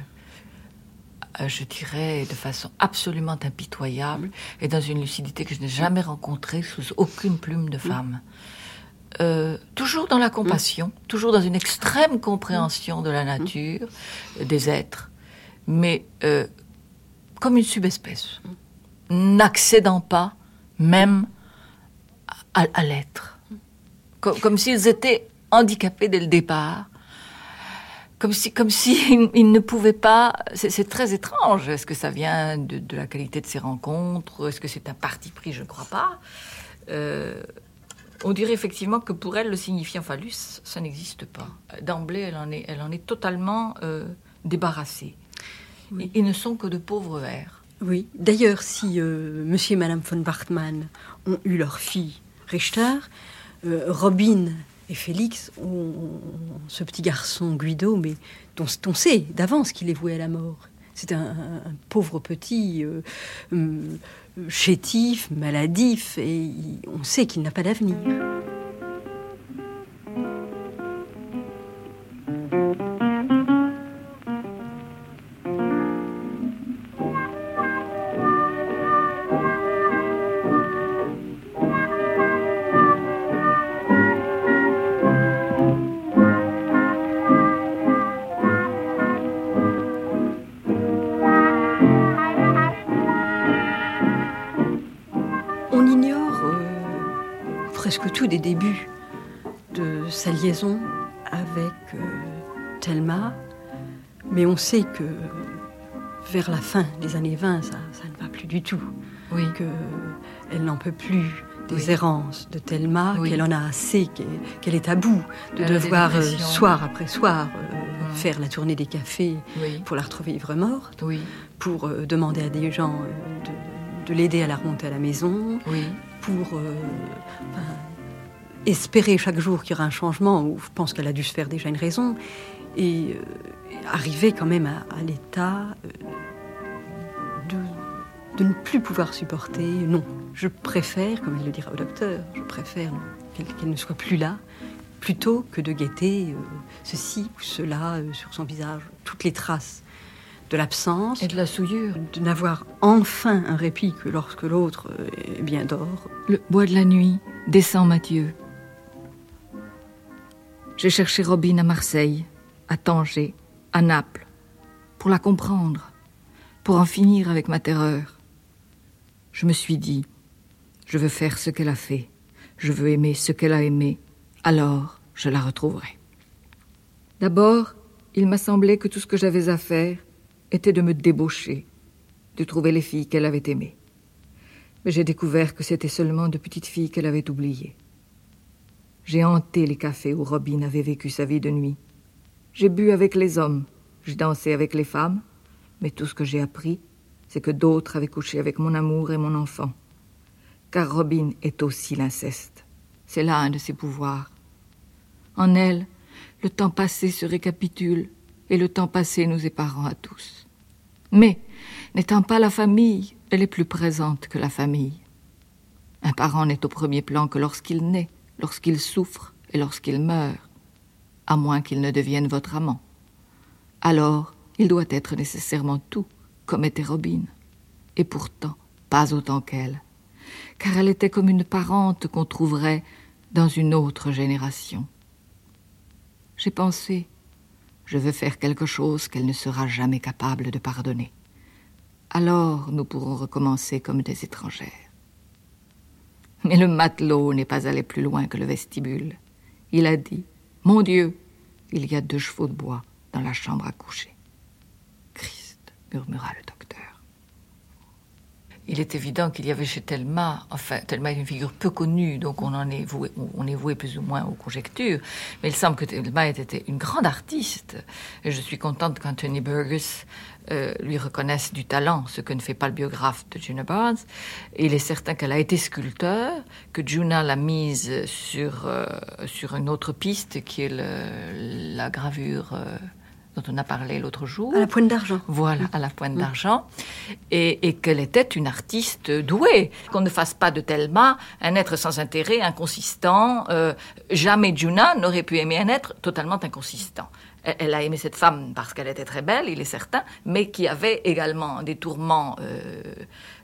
je dirais, de façon absolument impitoyable et dans une lucidité que je n'ai jamais rencontrée sous aucune plume de femme. Euh, toujours dans la compassion, toujours dans une extrême compréhension de la nature, des êtres, mais euh, comme une subespèce, n'accédant pas même à, l'être, comme, s'ils étaient handicapés dès le départ, comme si, comme si ne pouvaient pas. C'est très étrange. Est-ce que ça vient de, la qualité de ces rencontres? Est-ce que c'est un parti pris? Je ne crois pas. Euh, on dirait effectivement que pour elle, le signifiant phallus, ça n'existe pas. D'emblée, elle en est, elle en est totalement euh, débarrassée. Ils ne sont que de pauvres vers. Oui. D'ailleurs, si euh, Monsieur et Madame von Bartmann ont eu leur fille Richter, euh, Robin et Félix ont, ce petit garçon Guido, mais dont on sait d'avance qu'il est voué à la mort. C'est un, pauvre petit euh, chétif, maladif, et on sait qu'il n'a pas d'avenir. Mais on sait que vers la fin des années 20, ça, ne va plus du tout. Oui. Qu'elle n'en peut plus des errances de Thelma, qu'elle en a assez, qu'elle est à bout de devoir euh, soir après soir euh, faire la tournée des cafés pour la retrouver ivre morte, pour demander à des gens de, l'aider à la remonter à la maison, pour espérer chaque jour qu'il y aura un changement, où je pense qu'elle a dû se faire déjà une raison, et euh, arriver quand même à, l'état euh, de, de, ne plus pouvoir supporter. Non, je préfère, comme elle le dira au docteur, je préfère qu'elle ne soit plus là, plutôt que de guetter euh, ceci ou cela sur son visage, toutes les traces de l'absence. Et de la souillure. De n'avoir enfin un répit que lorsque l'autre est bien d'or. Le bois de la nuit descend Mathieu. J'ai cherché Robin à Marseille, à Tanger, à Naples, pour la comprendre, pour en finir avec ma terreur. Je me suis dit, je veux faire ce qu'elle a fait, je veux aimer ce qu'elle a aimé, alors je la retrouverai. D'abord, il m'a semblé que tout ce que j'avais à faire était de me débaucher, de trouver les filles qu'elle avait aimées. Mais j'ai découvert que c'était seulement de petites filles qu'elle avait oubliées. J'ai hanté les cafés où Robin avait vécu sa vie de nuit. J'ai bu avec les hommes, j'ai dansé avec les femmes, mais tout ce que j'ai appris, c'est que d'autres avaient couché avec mon amour et mon enfant. Car Robin est aussi l'inceste. C'est là un de ses pouvoirs. En elle, le temps passé se récapitule, et le temps passé nous est parent à tous. Mais, n'étant pas la famille, elle est plus présente que la famille. Un parent n'est au premier plan que lorsqu'il naît lorsqu'il souffre et lorsqu'il meurt, à moins qu'il ne devienne votre amant. Alors, il doit être nécessairement tout, comme était Robin. Et pourtant, pas autant qu'elle, car elle était comme une parente qu'on trouverait dans une autre génération. J'ai pensé, je veux faire quelque chose qu'elle ne sera jamais capable de pardonner. Alors nous pourrons recommencer comme des étrangères. Mais le matelot n'est pas allé plus loin que le vestibule. Il a dit Mon Dieu, il y a deux chevaux de bois dans la chambre à coucher. Christ, murmura le docteur. Il est évident qu'il y avait chez Thelma, enfin, Thelma est une figure peu connue, donc on en est voué, on est voué plus ou moins aux conjectures, mais il semble que Thelma était une grande artiste. Et je suis contente qu'Anthony Burgess euh, lui reconnaisse du talent, ce que ne fait pas le biographe de Juna Barnes. il est certain qu'elle a été sculpteur, que Juna l'a mise sur, euh, sur une autre piste qui est la gravure. Euh, dont on a parlé l'autre jour. À la pointe d'argent. Voilà, à la pointe d'argent. Et, qu'elle était une artiste douée. Qu'on ne fasse pas de Thelma un être sans intérêt, inconsistant. Jamais Juna n'aurait pu aimer un être totalement inconsistant. Elle, a aimé cette femme parce qu'elle était très belle, il est certain, mais qui avait également des tourments euh,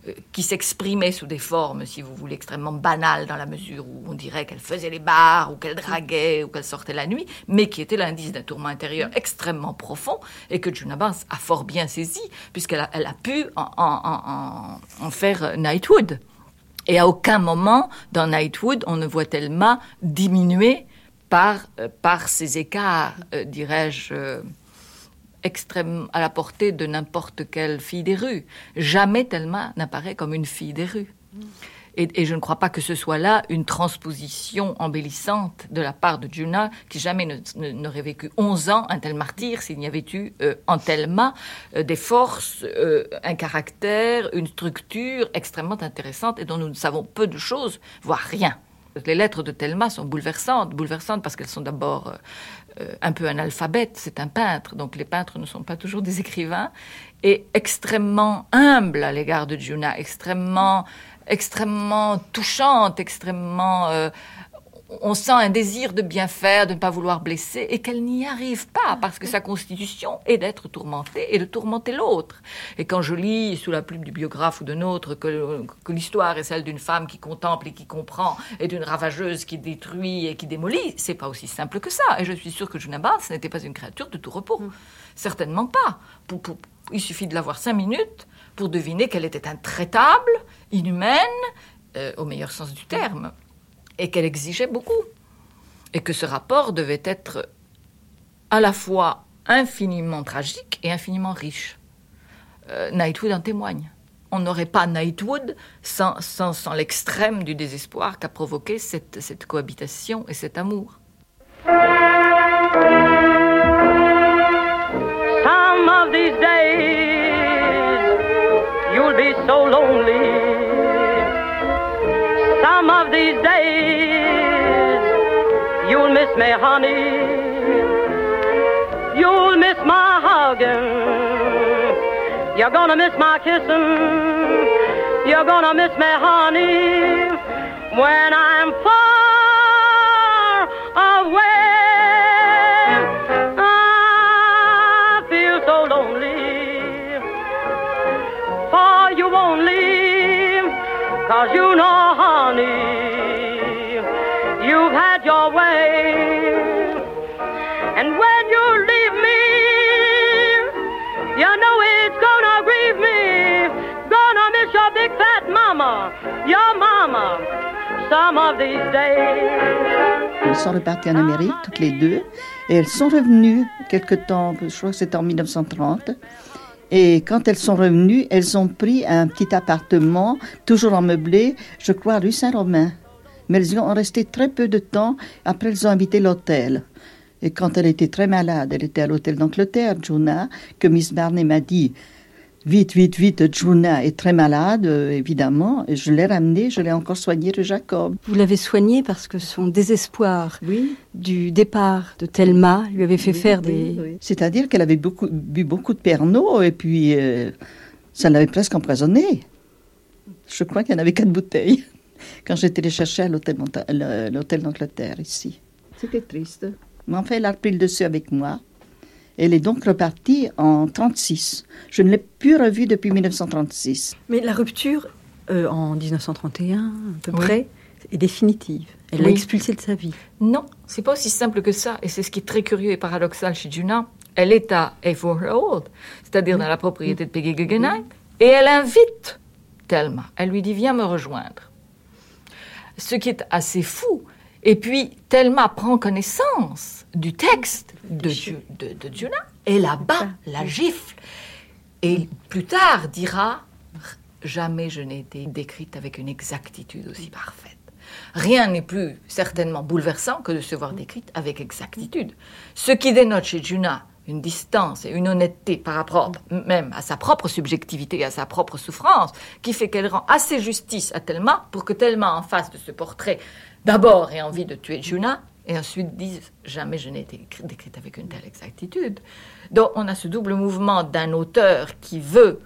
euh, qui s'exprimait sous des formes, si vous voulez, extrêmement banales dans la mesure où on dirait qu'elle faisait les bars, ou qu'elle draguait, ou qu'elle sortait la nuit, mais qui était l'indice d'un tourment intérieur extrêmement profond et que Junabas a fort bien saisi, puisqu'elle a, elle a pu en, faire Knightwood. Et à aucun moment dans Knightwood, on ne voit Thelma diminuer par, euh, par ces écarts, euh, dirais-je extrême à la portée de n'importe quelle fille des rues. Jamais Thelma n'apparaît comme une fille des rues. Et, je ne crois pas que ce soit là une transposition embellissante de la part de Juna, qui jamais n'aurait vécu 11 ans un tel martyr s'il n'y avait eu euh, en Thelma euh, des forces, euh, un caractère, une structure extrêmement intéressante et dont nous ne savons peu de choses, voire rien. Les lettres de Thelma sont bouleversantes, bouleversantes parce qu'elles sont d'abord un peu analphabètes, c'est un peintre, donc les peintres ne sont pas toujours des écrivains, et extrêmement humble à l'égard de Juna, extrêmement extrêmement touchante, extrêmement... Euh, on sent un désir de bien faire, de ne pas vouloir blesser, et qu'elle n'y arrive pas, parce que sa constitution est d'être tourmentée et de tourmenter l'autre. Et quand je lis, sous la plume du biographe ou de nôtre, que, que l'histoire est celle d'une femme qui contemple et qui comprend, et d'une ravageuse qui détruit et qui démolit, c'est pas aussi simple que ça. Et je suis sûre que Junabas ce n'était pas une créature de tout repos. Mm. Certainement pas. il suffit de l'avoir cinq minutes pour deviner qu'elle était intraitable, inhumaine, euh, au meilleur sens du terme, et qu'elle exigeait beaucoup. Et que ce rapport devait être à la fois infiniment tragique et infiniment riche. Euh, Nightwood en témoigne. On n'aurait pas Nightwood sans, sans, l'extrême du désespoir qu'a provoqué cette, cette cohabitation et cet amour. Some of these days you'll be so lonely. Some of these days you'll miss me, honey. You'll miss my hugging. You're gonna miss my kissing. You're gonna miss me, honey, when I'm far away. I feel so lonely. For you only, cause you know, honey, you've had your way. And when you leave me, you know it's gonna grieve me. Gonna miss your big fat mama, your mama, some of these days. Elles sont reparties en Amérique, toutes les deux, et elles sont revenues quelque temps, je crois que c'était en 1930. Et quand elles sont revenues, elles ont pris un petit appartement, toujours en meublé, je crois, rue Saint-Romain. Mais elles y ont resté très peu de temps. Après, elles ont habité l'hôtel. Et quand elle était très malade, elle était à l'hôtel d'Angleterre, Juna, que Miss Barney m'a dit Vite, vite, vite, Juna est très malade, euh, évidemment. Et je l'ai ramenée, je l'ai encore soignée de Jacob. Vous l'avez soignée parce que son désespoir du départ de Thelma lui avait fait faire des... C'est-à-dire qu'elle avait beaucoup, bu beaucoup de Pernod et puis euh, ça l'avait presque empoisonnée. Je crois qu'il y en avait quatre bouteilles quand j'étais les chercher à l'hôtel d'Angleterre ici. C'était triste. Mais enfin, elle a repris le dessus avec moi. Elle est donc repartie en 36. Je ne l'ai plus revue depuis 1936. Mais la rupture euh, en 1931, à peu près, est définitive. Elle l'a expulsée de sa vie. Non, c'est pas aussi simple que ça. Et c'est ce qui est très curieux et paradoxal chez Juna. Elle est à Old, c'est-à-dire dans la propriété de Peggy Guggenheim, et elle invite Thelma. Elle lui dit Viens me rejoindre. Ce qui est assez fou. Et puis, Thelma prend connaissance du texte de, de, de Juna et là-bas la gifle. Et plus tard dira Jamais je n'ai été décrite avec une exactitude aussi parfaite. Rien n'est plus certainement bouleversant que de se voir décrite avec exactitude. Ce qui dénote chez Juna une distance et une honnêteté par rapport même à sa propre subjectivité et à sa propre souffrance, qui fait qu'elle rend assez justice à Thelma pour que Thelma, en face de ce portrait, d'abord ait envie de tuer Juna, et ensuite disent jamais je n'ai été décrite avec une telle exactitude. Donc on a ce double mouvement d'un auteur qui veut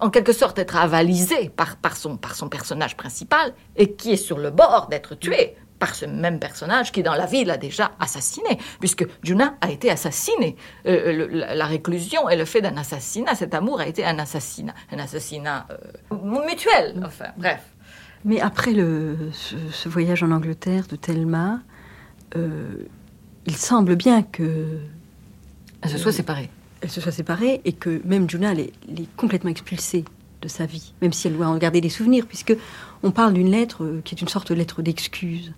en quelque sorte être avalisé par, son, par son personnage principal et qui est sur le bord d'être tué par ce même personnage qui dans la vie l'a déjà assassiné, puisque Juna a été assassiné. Euh, la, réclusion est le fait d'un assassinat, cet amour a été un assassinat, un assassinat euh, mutuel, enfin bref. Mais après le, ce, voyage en Angleterre de Thelma, euh, il semble bien que... Elle se soit séparée. Elle se soit séparée et que même Juna, elle est, complètement expulsée de sa vie, même si elle doit en garder des souvenirs, puisque on parle d'une lettre euh, qui est une sorte de lettre d'excuse,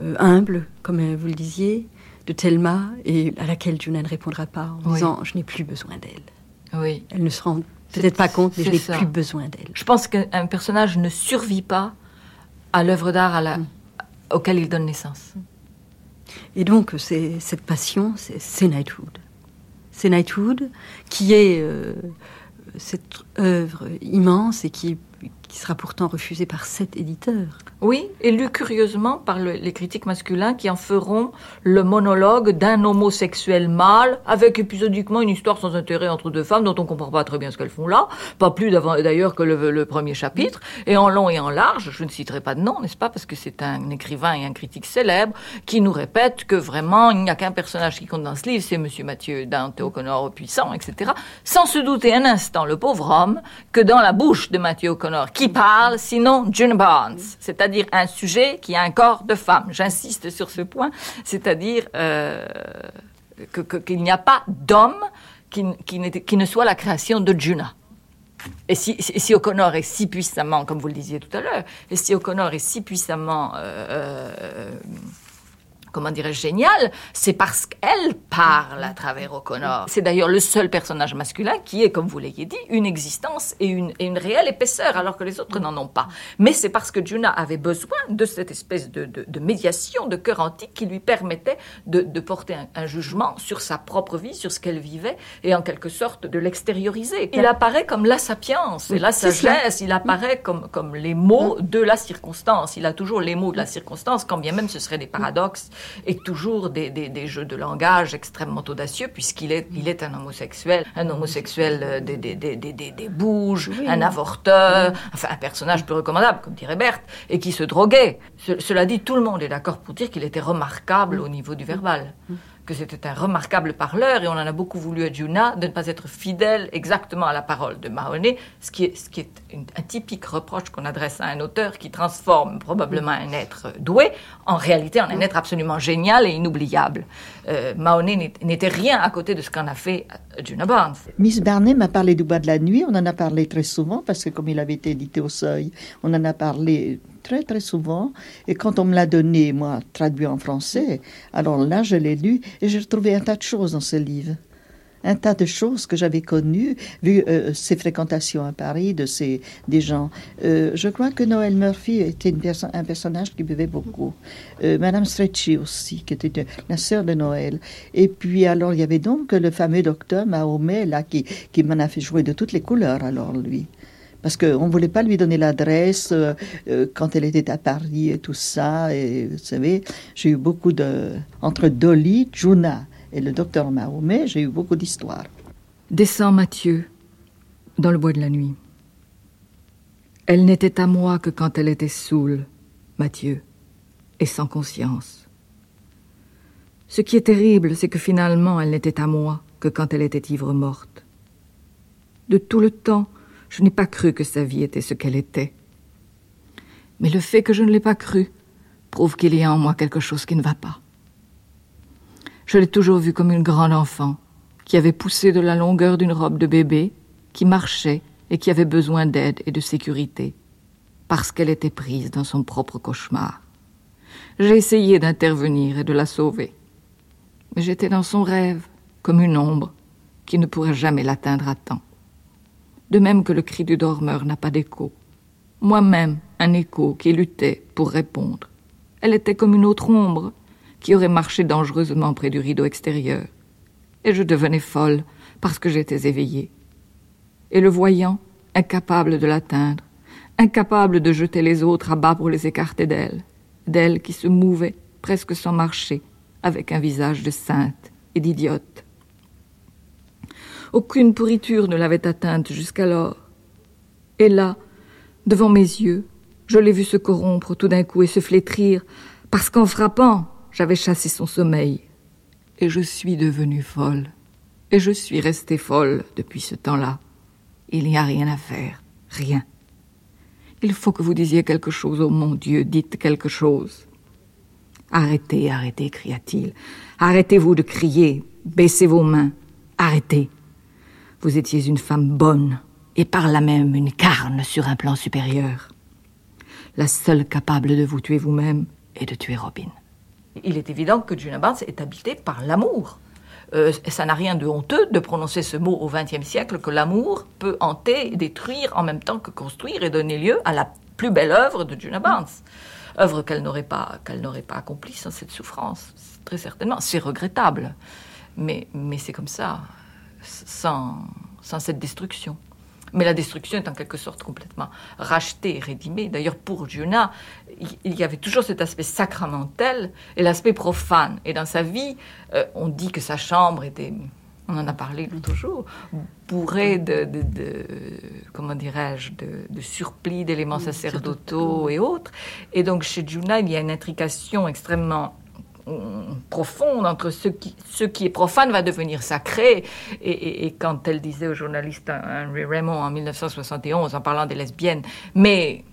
euh, humble, comme vous le disiez, de Thelma, et à laquelle Juna ne répondra pas en disant Je n'ai plus besoin d'elle. Oui. Elle ne se rend peut-être pas compte, mais je n'ai plus besoin d'elle. Je pense qu'un personnage ne survit pas à l'œuvre d'art la- auquel il donne naissance. Et donc, c'est, cette passion, c'est, c'est Knighthood. C'est Knighthood qui est euh, cette œuvre immense et qui, qui sera pourtant refusée par sept éditeurs. Oui, et lu curieusement par le- les critiques masculins qui en feront le monologue d'un homosexuel mâle avec épisodiquement une histoire sans intérêt entre deux femmes dont on comprend pas très bien ce qu'elles font là, pas plus d'ailleurs que le, premier chapitre, et en long et en large, je ne citerai pas de nom, n'est-ce pas, parce que c'est un écrivain et un critique célèbre qui nous répète que vraiment il n'y a qu'un personnage qui compte dans ce livre, c'est Monsieur Mathieu Dante O'Connor puissant, etc., sans se douter un instant, le pauvre homme, que dans la bouche de Mathieu O'Connor, parle, sinon June Barnes, c'est-à-dire un sujet qui a un corps de femme. J'insiste sur ce point, c'est-à-dire euh, qu'il n'y a pas d'homme qui, qui, qui ne soit la création de Juna. Et si O'Connor est si puissamment, comme vous le disiez tout à l'heure, et si O'Connor est si puissamment, euh, euh, comment dirais-je, génial, c'est parce qu'elle parle à travers O'Connor. C'est d'ailleurs le seul personnage masculin qui est, comme vous l'ayez dit, une existence et une, et une réelle épaisseur, alors que les autres n'en ont pas. Mais c'est parce que Juna avait besoin de cette espèce de, de- de médiation, de cœur antique qui lui permettait de, de porter un, un jugement sur sa propre vie, sur ce qu'elle vivait, et en quelque sorte de l'extérioriser. Il apparaît comme la sapience et la sagesse, il apparaît comme, comme les mots de la circonstance. Il a toujours les mots de la circonstance, quand bien même ce seraient des paradoxes et toujours des, des- des jeux de langage extrêmement audacieux, puisqu'il est, il est un homosexuel, un homosexuel euh, des, des, des, des, bouges, un avorteur, enfin un personnage peu recommandable, comme dirait Berthe, et qui se droguait. Ce- cela dit, tout le monde est d'accord pour dire qu'il était remarquable au niveau du verbal que c'était un remarquable parleur et on en a beaucoup voulu à Juna de ne pas être fidèle exactement à la parole de Mahoney, ce qui est, un typique reproche qu'on adresse à un auteur qui transforme probablement un être doué en réalité en un être absolument génial et inoubliable. Euh, n'était- rien à côté de ce qu'en a fait euh, Juna Barnes. Miss Barnet m'a parlé du bois de la nuit. On en a parlé très souvent parce que comme il avait été édité au seuil, on en a parlé très très souvent. Et quand on me l'a donné, moi, traduit en français, alors là, je l'ai lu et j'ai retrouvé un tas de choses dans ce livre. Un tas de choses que j'avais connues, vu euh, ses fréquentations à Paris, de ces, des gens. Euh, je crois que Noël Murphy était une un personnage qui buvait beaucoup. Euh, Madame Stretchy aussi, qui était la sœur de Noël. Et puis alors, il y avait donc le fameux docteur Mahomet, là, qui m'en a fait jouer de toutes les couleurs, alors lui. Parce qu'on ne voulait pas lui donner l'adresse euh, euh, quand elle était à Paris et tout ça. Et vous savez, j'ai eu beaucoup de... Entre Dolly, Juna et le docteur Mahomet, j'ai eu beaucoup d'histoires. Descends, Mathieu, dans le bois de la nuit. Elle n'était à moi que quand elle était saoule, Mathieu, et sans conscience. Ce qui est terrible, c'est que finalement, elle n'était à moi que quand elle était ivre morte. De tout le temps, je n'ai pas cru que sa vie était ce qu'elle était. Mais le fait que je ne l'ai pas cru prouve qu'il y a en moi quelque chose qui ne va pas. Je l'ai toujours vue comme une grande enfant, qui avait poussé de la longueur d'une robe de bébé, qui marchait et qui avait besoin d'aide et de sécurité, parce qu'elle était prise dans son propre cauchemar. J'ai essayé d'intervenir et de la sauver. Mais j'étais dans son rêve, comme une ombre, qui ne pourrait jamais l'atteindre à temps. De même que le cri du dormeur n'a pas d'écho. Moi-même, un écho qui luttait pour répondre. Elle était comme une autre ombre, qui aurait marché dangereusement près du rideau extérieur. Et je devenais folle parce que j'étais éveillée. Et le voyant, incapable de l'atteindre, incapable de jeter les autres à bas pour les écarter d'elle, d'elle qui se mouvait, presque sans marcher, avec un visage de sainte et d'idiote. Aucune pourriture ne l'avait atteinte jusqu'alors. Et là, devant mes yeux, je l'ai vu se corrompre tout d'un coup et se flétrir, parce qu'en frappant, j'avais chassé son sommeil. Et je suis devenue folle. Et je suis restée folle depuis ce temps-là. Il n'y a rien à faire. Rien. Il faut que vous disiez quelque chose, oh mon Dieu, dites quelque chose. Arrêtez, arrêtez, cria-t-il. Arrêtez-vous de crier. Baissez vos mains. Arrêtez. Vous étiez une femme bonne, et par là même une carne sur un plan supérieur. La seule capable de vous tuer vous-même et de tuer Robin. Il est évident que Juna Barnes est habitée par l'amour. euh, ça n'a rien de honteux de prononcer ce mot au XXe siècle que l'amour peut hanter, détruire en même temps que construire et donner lieu à la plus belle œuvre de Juna Barnes. Œuvre qu'elle n'aurait pas, pas accomplie sans cette souffrance, très certainement. C'est regrettable, mais, mais c'est comme ça, sans, sans cette destruction. Mais la destruction est en quelque sorte complètement rachetée, rédimée. D'ailleurs, pour Juna, il y avait toujours cet aspect sacramentel et l'aspect profane. Et dans sa vie, euh, on dit que sa chambre était, on en a parlé l'autre jour, bourrée de, de, de comment dirais-je, de, de surplis d'éléments sacerdotaux et autres. Et donc, chez Juna, il y a une intrication extrêmement profonde entre ce qui, ce qui est profane va devenir sacré. Et, et, quand elle disait au journaliste Henry Raymond en 1971, en parlant des lesbiennes, mais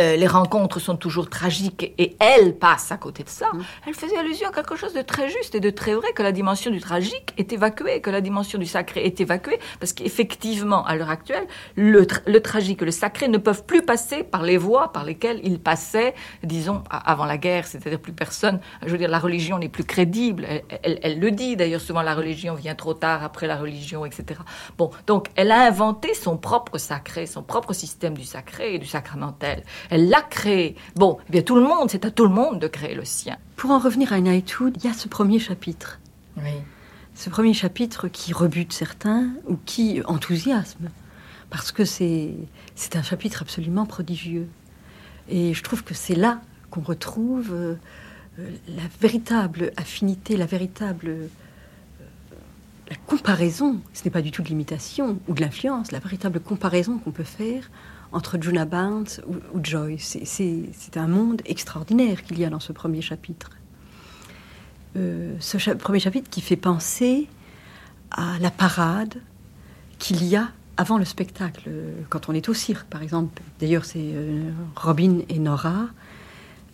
euh, les rencontres sont toujours tragiques et elle passe à côté de ça, mm. elle faisait allusion à quelque chose de très juste et de très vrai, que la dimension du tragique est évacuée, que la dimension du sacré est évacuée, parce qu'effectivement, à l'heure actuelle, le, le, tragique et le sacré ne peuvent plus passer par les voies par lesquelles ils passaient, disons, avant la guerre, c'est-à-dire plus personne, je veux dire, la religion n'est plus crédible, elle, elle, elle le dit, d'ailleurs souvent la religion vient trop tard après la religion, etc. Bon, donc elle a inventé son propre sacré, son propre système du sacré et du sacramentel. Elle l'a créé. Bon, eh bien tout le monde, c'est à tout le monde de créer le sien. Pour en revenir à Knightwood, il y a ce premier chapitre. Oui. Ce premier chapitre qui rebute certains ou qui enthousiasme. Parce que c'est, c'est un chapitre absolument prodigieux. Et je trouve que c'est là qu'on retrouve euh, la véritable affinité, la véritable euh, la comparaison, ce n'est pas du tout de l'imitation ou de l'influence, la véritable comparaison qu'on peut faire entre Juna Barnes ou, ou Joyce. C'est un monde extraordinaire qu'il y a dans ce premier chapitre. Euh, ce premier chapitre qui fait penser à la parade qu'il y a avant le spectacle, quand on est au cirque, par exemple. D'ailleurs, c'est euh, Robin et Nora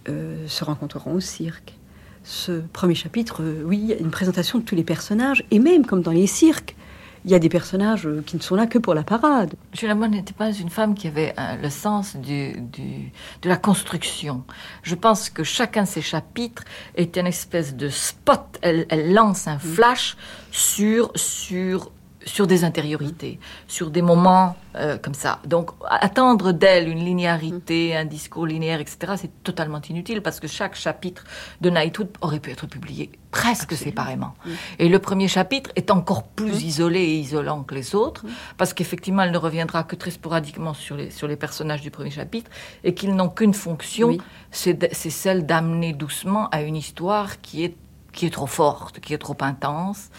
euh, se rencontreront au cirque. Ce premier chapitre, oui, une présentation de tous les personnages, et même comme dans les cirques, il y a des personnages euh, qui ne sont là que pour la parade. Julia Moore n'était pas une femme qui avait euh, le sens du, du, de la construction. Je pense que chacun de ses chapitres est une espèce de spot. Elle, elle lance un flash sur, sur sur des intériorités, sur des moments euh, comme ça. Donc, attendre d'elle une linéarité, un discours linéaire, etc., c'est totalement inutile parce que chaque chapitre de Knightwood aurait pu être publié presque Absolument. séparément. Oui. Et le premier chapitre est encore plus oui. isolé et isolant que les autres oui. parce qu'effectivement, elle ne reviendra que très sporadiquement sur les, sur les personnages du premier chapitre et qu'ils n'ont qu'une fonction, c'est celle d'amener doucement à une histoire qui est qui est trop forte, qui est trop intense,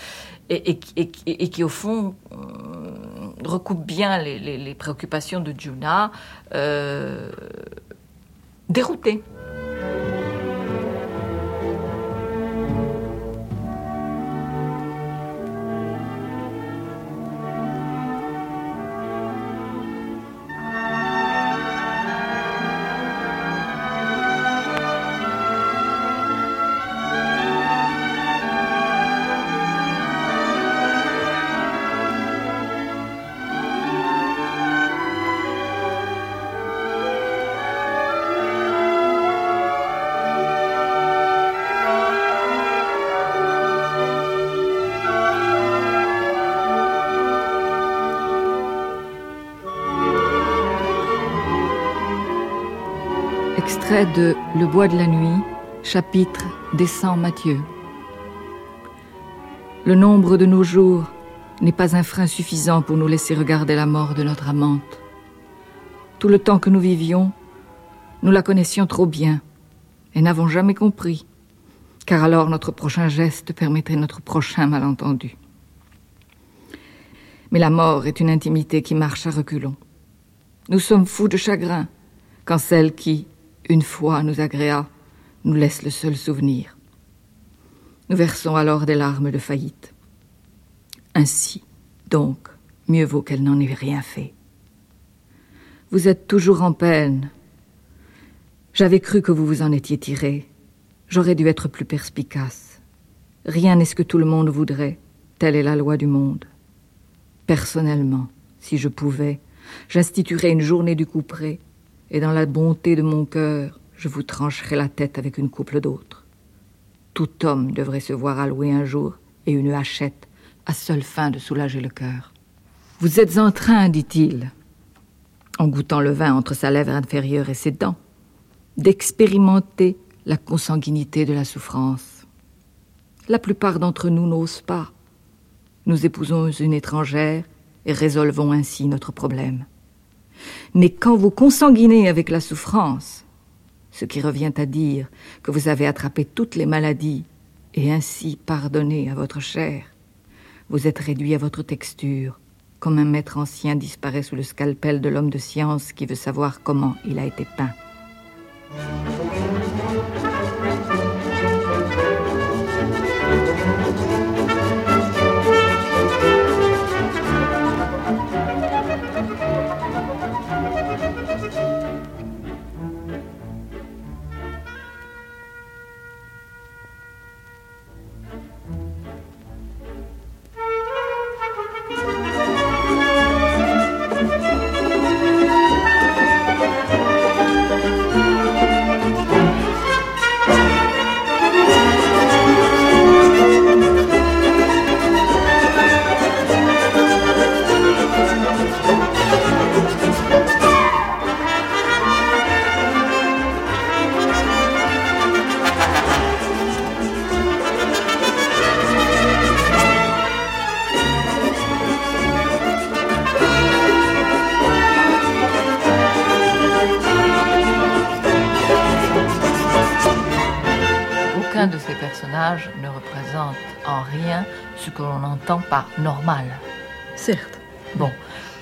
et, qui, au fond, euh, recoupe bien les, préoccupations de Juna, euh, déroutée. Extrait de Le bois de la nuit, chapitre des Saints Matthieu. Le nombre de nos jours n'est pas un frein suffisant pour nous laisser regarder la mort de notre amante. Tout le temps que nous vivions, nous la connaissions trop bien et n'avons jamais compris, car alors notre prochain geste permettrait notre prochain malentendu. Mais la mort est une intimité qui marche à reculons. Nous sommes fous de chagrin quand celle qui, une fois nous agréa, nous laisse le seul souvenir. Nous versons alors des larmes de faillite. Ainsi, donc, mieux vaut qu'elle n'en ait rien fait. Vous êtes toujours en peine. J'avais cru que vous vous en étiez tiré. J'aurais dû être plus perspicace. Rien n'est ce que tout le monde voudrait. Telle est la loi du monde. Personnellement, si je pouvais, j'instituerais une journée du couperet et dans la bonté de mon cœur, je vous trancherai la tête avec une couple d'autres. Tout homme devrait se voir allouer un jour et une hachette, à seule fin de soulager le cœur. Vous êtes en train, dit-il, en goûtant le vin entre sa lèvre inférieure et ses dents, d'expérimenter la consanguinité de la souffrance. La plupart d'entre nous n'osent pas. Nous épousons une étrangère et résolvons ainsi notre problème. Mais quand vous consanguinez avec la souffrance, ce qui revient à dire que vous avez attrapé toutes les maladies et ainsi pardonné à votre chair, vous êtes réduit à votre texture, comme un maître ancien disparaît sous le scalpel de l'homme de science qui veut savoir comment il a été peint.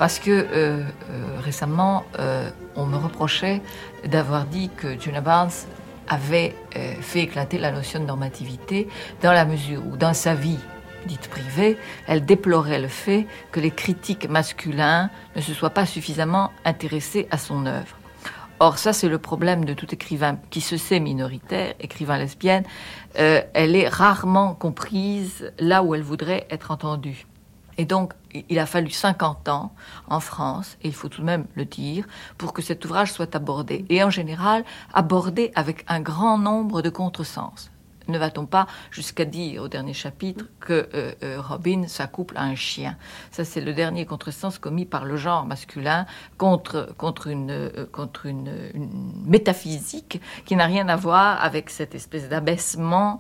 Parce que euh, euh, récemment, euh, on me reprochait d'avoir dit que Juna Barnes avait fait éclater la notion de normativité dans la mesure où, dans sa vie dite privée, elle déplorait le fait que les critiques masculins ne se soient pas suffisamment intéressés à son œuvre. Or, ça, c'est le problème de tout écrivain qui se sait minoritaire, écrivain lesbienne. Elle est rarement comprise là où elle voudrait être entendue. Et donc, il a fallu 50 ans en France, et il faut tout de même le dire, pour que cet ouvrage soit abordé. Et en général, abordé avec un grand nombre de contresens ne va-t-on pas jusqu'à dire au dernier chapitre que euh, euh, Robin s'accouple à un chien? Ça, c'est le dernier contresens commis par le genre masculin contre, contre, une, euh, contre une, métaphysique qui n'a rien à voir avec cette espèce d'abaissement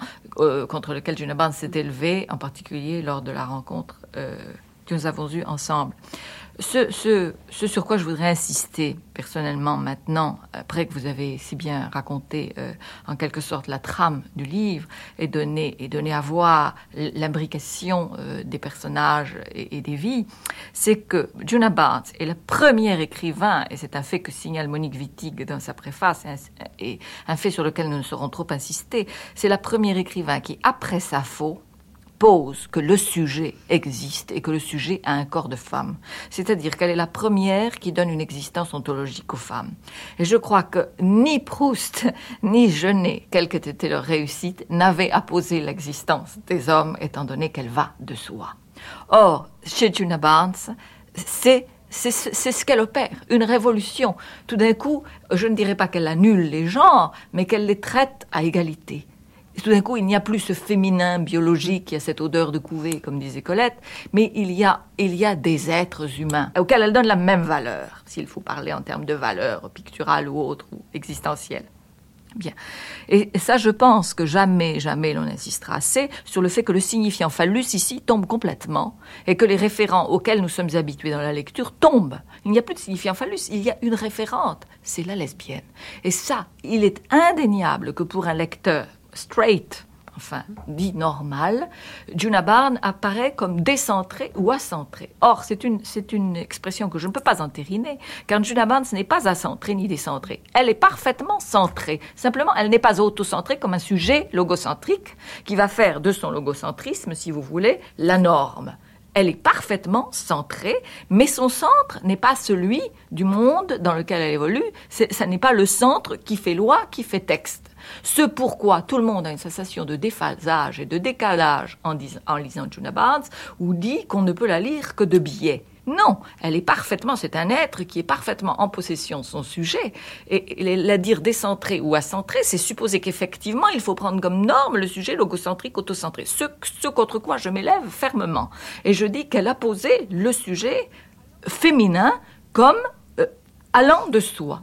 contre lequel Barnes s'est élevé, en particulier lors de la rencontre que nous avons eue ensemble. Ce, sur quoi je voudrais insister personnellement maintenant, après que vous avez si bien raconté euh, en quelque sorte la trame du livre et donné, et donné à voir l'imbrication euh, des personnages et, des vies, c'est que Juna Barnes est le premier écrivain, et c'est un fait que signale Monique Wittig dans sa préface, et un, fait sur lequel nous ne saurons trop insister, c'est la première écrivain qui, après Sappho, pose que le sujet existe et que le sujet a un corps de femme. C'est-à-dire qu'elle est la première qui donne une existence ontologique aux femmes. Et je crois que ni Proust, ni Genet, quelle qu'ait été leur réussite, n'avaient apposé l'existence des hommes, étant donné qu'elle va de soi. Or, chez Juna Barnes, c'est c'est ce qu'elle opère, une révolution. Tout d'un coup, je ne dirais pas qu'elle annule les genres, mais qu'elle les traite à égalité tout d'un coup, il n'y a plus ce féminin biologique qui a cette odeur de couvée, comme disait Colette, mais il y a, il y a des êtres humains auxquels elle donne la même valeur, s'il faut parler en termes de valeur picturale ou autre, ou existentielle. Bien. Et ça, je pense que jamais, jamais l'on insistera assez sur le fait que le signifiant phallus ici tombe complètement et que les référents auxquels nous sommes habitués dans la lecture tombent. Il n'y a plus de signifiant phallus, il y a une référente, c'est la lesbienne. Et ça, il est indéniable que pour un lecteur straight, enfin dit normal, Juna Barn apparaît comme décentré ou acentré. Or, c'est une, c'est une expression que je ne peux pas entériner, car Juna Barn, ce n'est pas acentré ni décentré. Elle est parfaitement centrée. Simplement, elle n'est pas autocentrée comme un sujet logocentrique qui va faire de son logocentrisme, si vous voulez, la norme. Elle est parfaitement centrée, mais son centre n'est pas celui du monde dans lequel elle évolue. Ce n'est pas le centre qui fait loi, qui fait texte. Ce pourquoi tout le monde a une sensation de déphasage et de décalage en, lisant Juna Barnes, ou dit qu'on ne peut la lire que de biais. Non, elle est parfaitement, c'est un être qui est parfaitement en possession de son sujet. Et, la dire décentré ou acentré, c'est supposer qu'effectivement, il faut prendre comme norme le sujet logocentrique, autocentré. Ce, ce contre quoi je m'élève fermement. Et je dis qu'elle a posé le sujet féminin comme euh, allant de soi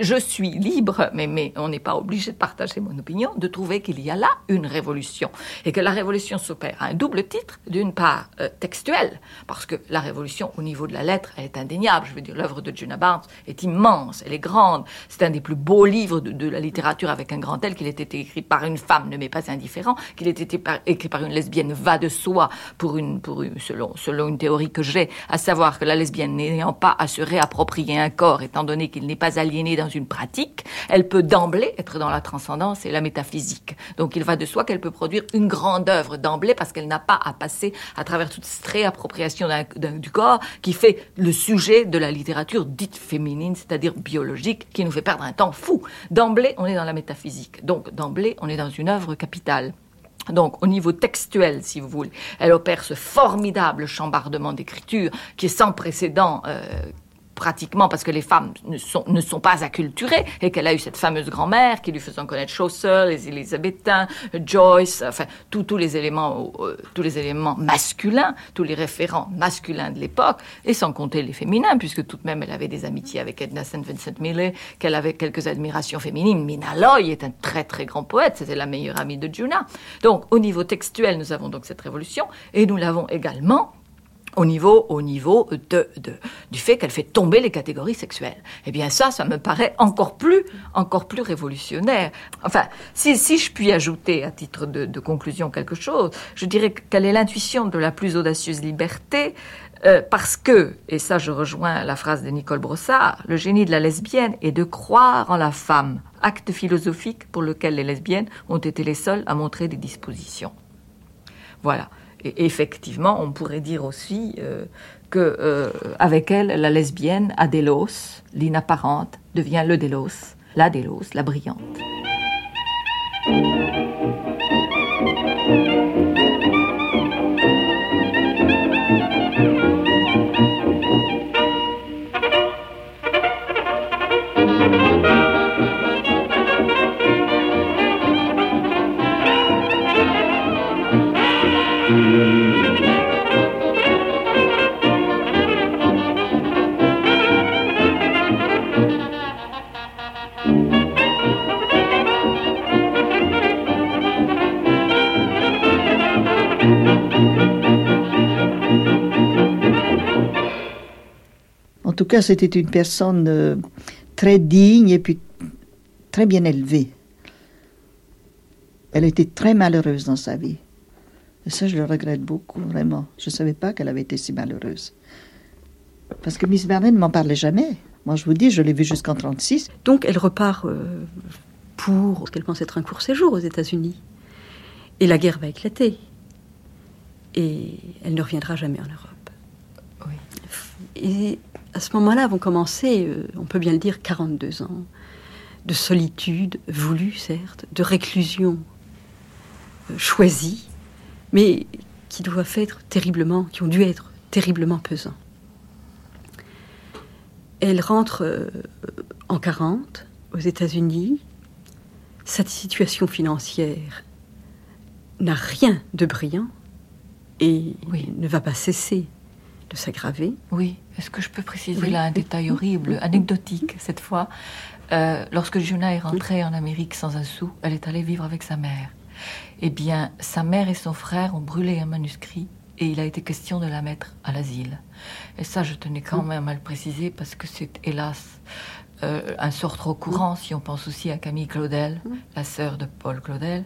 je suis libre, mais, on n'est pas obligé de partager mon opinion, de trouver qu'il y a là une révolution. Et que la révolution s'opère à un double titre, d'une part euh, textuelle, parce que la révolution au niveau de la lettre est indéniable. Je veux dire, l'œuvre de Juna Barnes est immense, elle est grande. C'est un des plus beaux livres de, la littérature avec un grand L, qu'il ait été écrit par une femme ne m'est pas indifférent, qu'il ait été écrit par une lesbienne va de soi, pour une, pour selon, selon une théorie que j'ai, à savoir que la lesbienne n'ayant pas à se réapproprier un corps, étant donné qu'il n'est pas allié dans une pratique, elle peut d'emblée être dans la transcendance et la métaphysique. Donc il va de soi qu'elle peut produire une grande œuvre d'emblée parce qu'elle n'a pas à passer à travers toute cette réappropriation du corps qui fait le sujet de la littérature dite féminine, c'est-à-dire biologique, qui nous fait perdre un temps fou. D'emblée, on est dans la métaphysique. Donc d'emblée, on est dans une œuvre capitale. Donc, au niveau textuel, si vous voulez, elle opère ce formidable chambardement d'écriture qui est sans précédent, euh, pratiquement parce que les femmes ne sont, pas acculturées et qu'elle a eu cette fameuse grand-mère qui lui faisait connaître Chaucer, les Élisabétains, Joyce, enfin tous les éléments, euh, tous les éléments masculins, tous les référents masculins de l'époque, et sans compter les féminins, puisque tout de même elle avait des amitiés avec Edna St. Vincent Millay, qu'elle avait quelques admirations féminines. Mina Loy est un très très grand poète, c'était la meilleure amie de Juna. Donc au niveau textuel, nous avons donc cette révolution, et nous l'avons également au niveau, au niveau de, du fait qu'elle fait tomber les catégories sexuelles. Eh bien ça, ça me paraît encore plus, encore plus révolutionnaire. Enfin, si, si je puis ajouter à titre de, conclusion quelque chose, je dirais qu'elle est l'intuition de la plus audacieuse liberté, euh, parce que, et ça je rejoins la phrase de Nicole Brossard, le génie de la lesbienne est de croire en la femme, acte philosophique pour lequel les lesbiennes ont été les seules à montrer des dispositions. Voilà. Et effectivement, on pourrait dire aussi euh, que euh, avec elle, la lesbienne, Adélos, l'inapparente, devient le Délos, la Délos, la brillante. Tout cas, c'était une personne euh, très digne et puis très bien élevée. Elle était très malheureuse dans sa vie. Et ça, je le regrette beaucoup, vraiment. Je ne savais pas qu'elle avait été si malheureuse. Parce que Miss Barnet ne m'en parlait jamais. Moi, je vous dis, je l'ai vue jusqu'en 36. Donc, elle repart euh, pour ce qu'elle pense être un court séjour aux États-Unis. Et la guerre va éclater. Et elle ne reviendra jamais en Europe. Oui. Et à ce moment-là vont commencer, euh, on peut bien le dire, 42 ans de solitude voulue, certes, de réclusion euh, choisie, mais qui doivent être terriblement, qui ont dû être terriblement pesants. Elle rentre euh, en 40 aux États-Unis. Sa situation financière n'a rien de brillant et ne va pas cesser de s'aggraver. Oui, est-ce que je peux préciser là un détail horrible, anecdotique cette fois euh, Lorsque Juna est rentrée en Amérique sans un sou, elle est allée vivre avec sa mère. Eh bien, sa mère et son frère ont brûlé un manuscrit et il a été question de la mettre à l'asile. Et ça, je tenais quand même à le préciser parce que c'est hélas euh, un sort trop courant si on pense aussi à Camille Claudel, la sœur de Paul Claudel.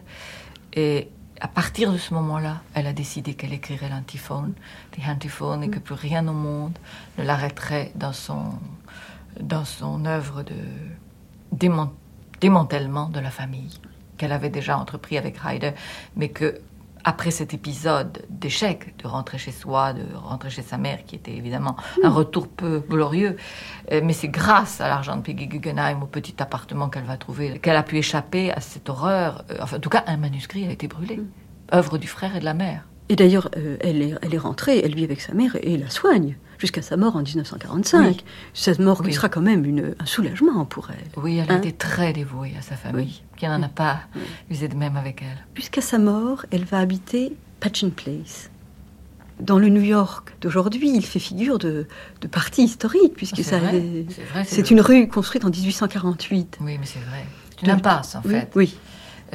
Et à partir de ce moment-là, elle a décidé qu'elle écrirait l'antiphone, des antiphone, et que plus rien au monde ne l'arrêterait dans son, dans son œuvre de démantèlement de la famille qu'elle avait déjà entrepris avec Ryder, mais que après cet épisode d'échec, de rentrer chez soi, de rentrer chez sa mère, qui était évidemment un retour peu glorieux, euh, mais c'est grâce à l'argent de Peggy Guggenheim, au petit appartement qu'elle va trouver, qu'elle a pu échapper à cette horreur. Euh, enfin, en tout cas, un manuscrit a été brûlé, œuvre du frère et de la mère. Et d'ailleurs, euh, elle, est, elle est rentrée, elle vit avec sa mère et la soigne jusqu'à sa mort en 1945. Cette mort qui sera quand même une, un soulagement pour elle. Oui, elle Hein était très dévouée à sa famille, qui n'en a pas usé de même avec elle. Jusqu'à sa mort, elle va habiter Patchen Place. Dans le New York d'aujourd'hui, il fait figure de, de partie historique, puisque C'est une rue construite en 1848. Oui, mais c'est vrai. C'est une impasse, en fait. Oui,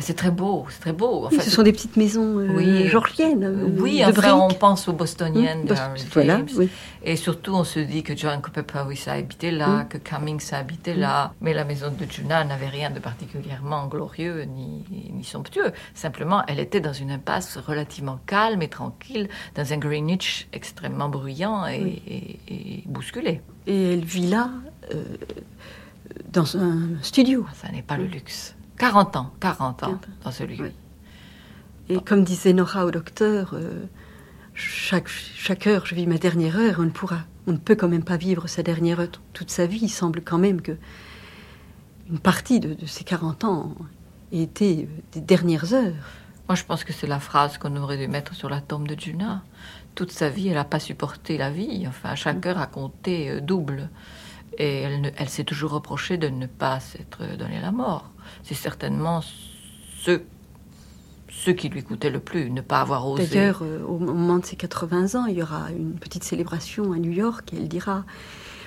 C'est très beau, c'est très beau. Oui, ce sont des petites maisons euh, Oui. georgiennes. euh, Oui, de on pense aux bostoniennes de Mmh, Harry voilà, James. oui. Et surtout, on se dit que John Copperpowys a habité là, Mm. que Cummings a habité là. Mais la maison de Juna n'avait rien de particulièrement glorieux ni, ni somptueux. Simplement, elle était dans une impasse relativement calme et tranquille, dans un Greenwich extrêmement bruyant et, Oui. et- et bousculé. Et elle vit là, euh, dans un studio. Ça n'est pas le luxe. 40 ans, 40 ans 40 ans. dans ce lieu. Oui. Et comme disait Nora au docteur, euh, chaque, chaque heure, je vis ma dernière heure, on ne pourra, on ne peut quand même pas vivre sa dernière heure toute sa vie. Il semble quand même que une partie de, de ces 40 ans ait été euh, des dernières heures. Moi, je pense que c'est la phrase qu'on aurait dû mettre sur la tombe de Juna. Toute sa vie, elle n'a pas supporté la vie. Enfin, chaque heure a compté euh, double. Et elle, ne- elle s'est toujours reproché de ne pas s'être donné la mort. C'est certainement ce, ce qui lui coûtait le plus, ne pas avoir osé. D'ailleurs, euh, au moment de ses 80 ans, il y aura une petite célébration à New York et elle dira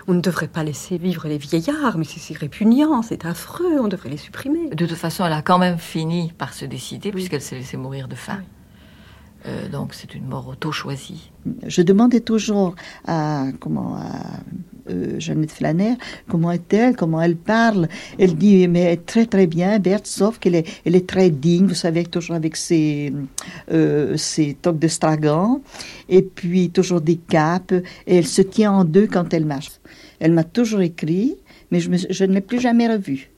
on ne devrait pas laisser vivre les vieillards, mais c'est c'est répugnant, c'est affreux, on devrait les supprimer. De toute façon, elle a quand même fini par se décider, puisqu'elle s'est laissée mourir de faim. Oui. Euh, donc, c'est une mort auto-choisie. Je demandais toujours à, comment, à euh, Jeannette Flanner comment est-elle, comment elle parle? Elle dit, mais très très bien, Berthe, sauf qu'elle est, elle est très digne, vous savez, toujours avec ses, euh, ses toques de stragan, et puis toujours des capes, et elle se tient en deux quand elle marche. Elle m'a toujours écrit, mais je ne l'ai plus jamais revue.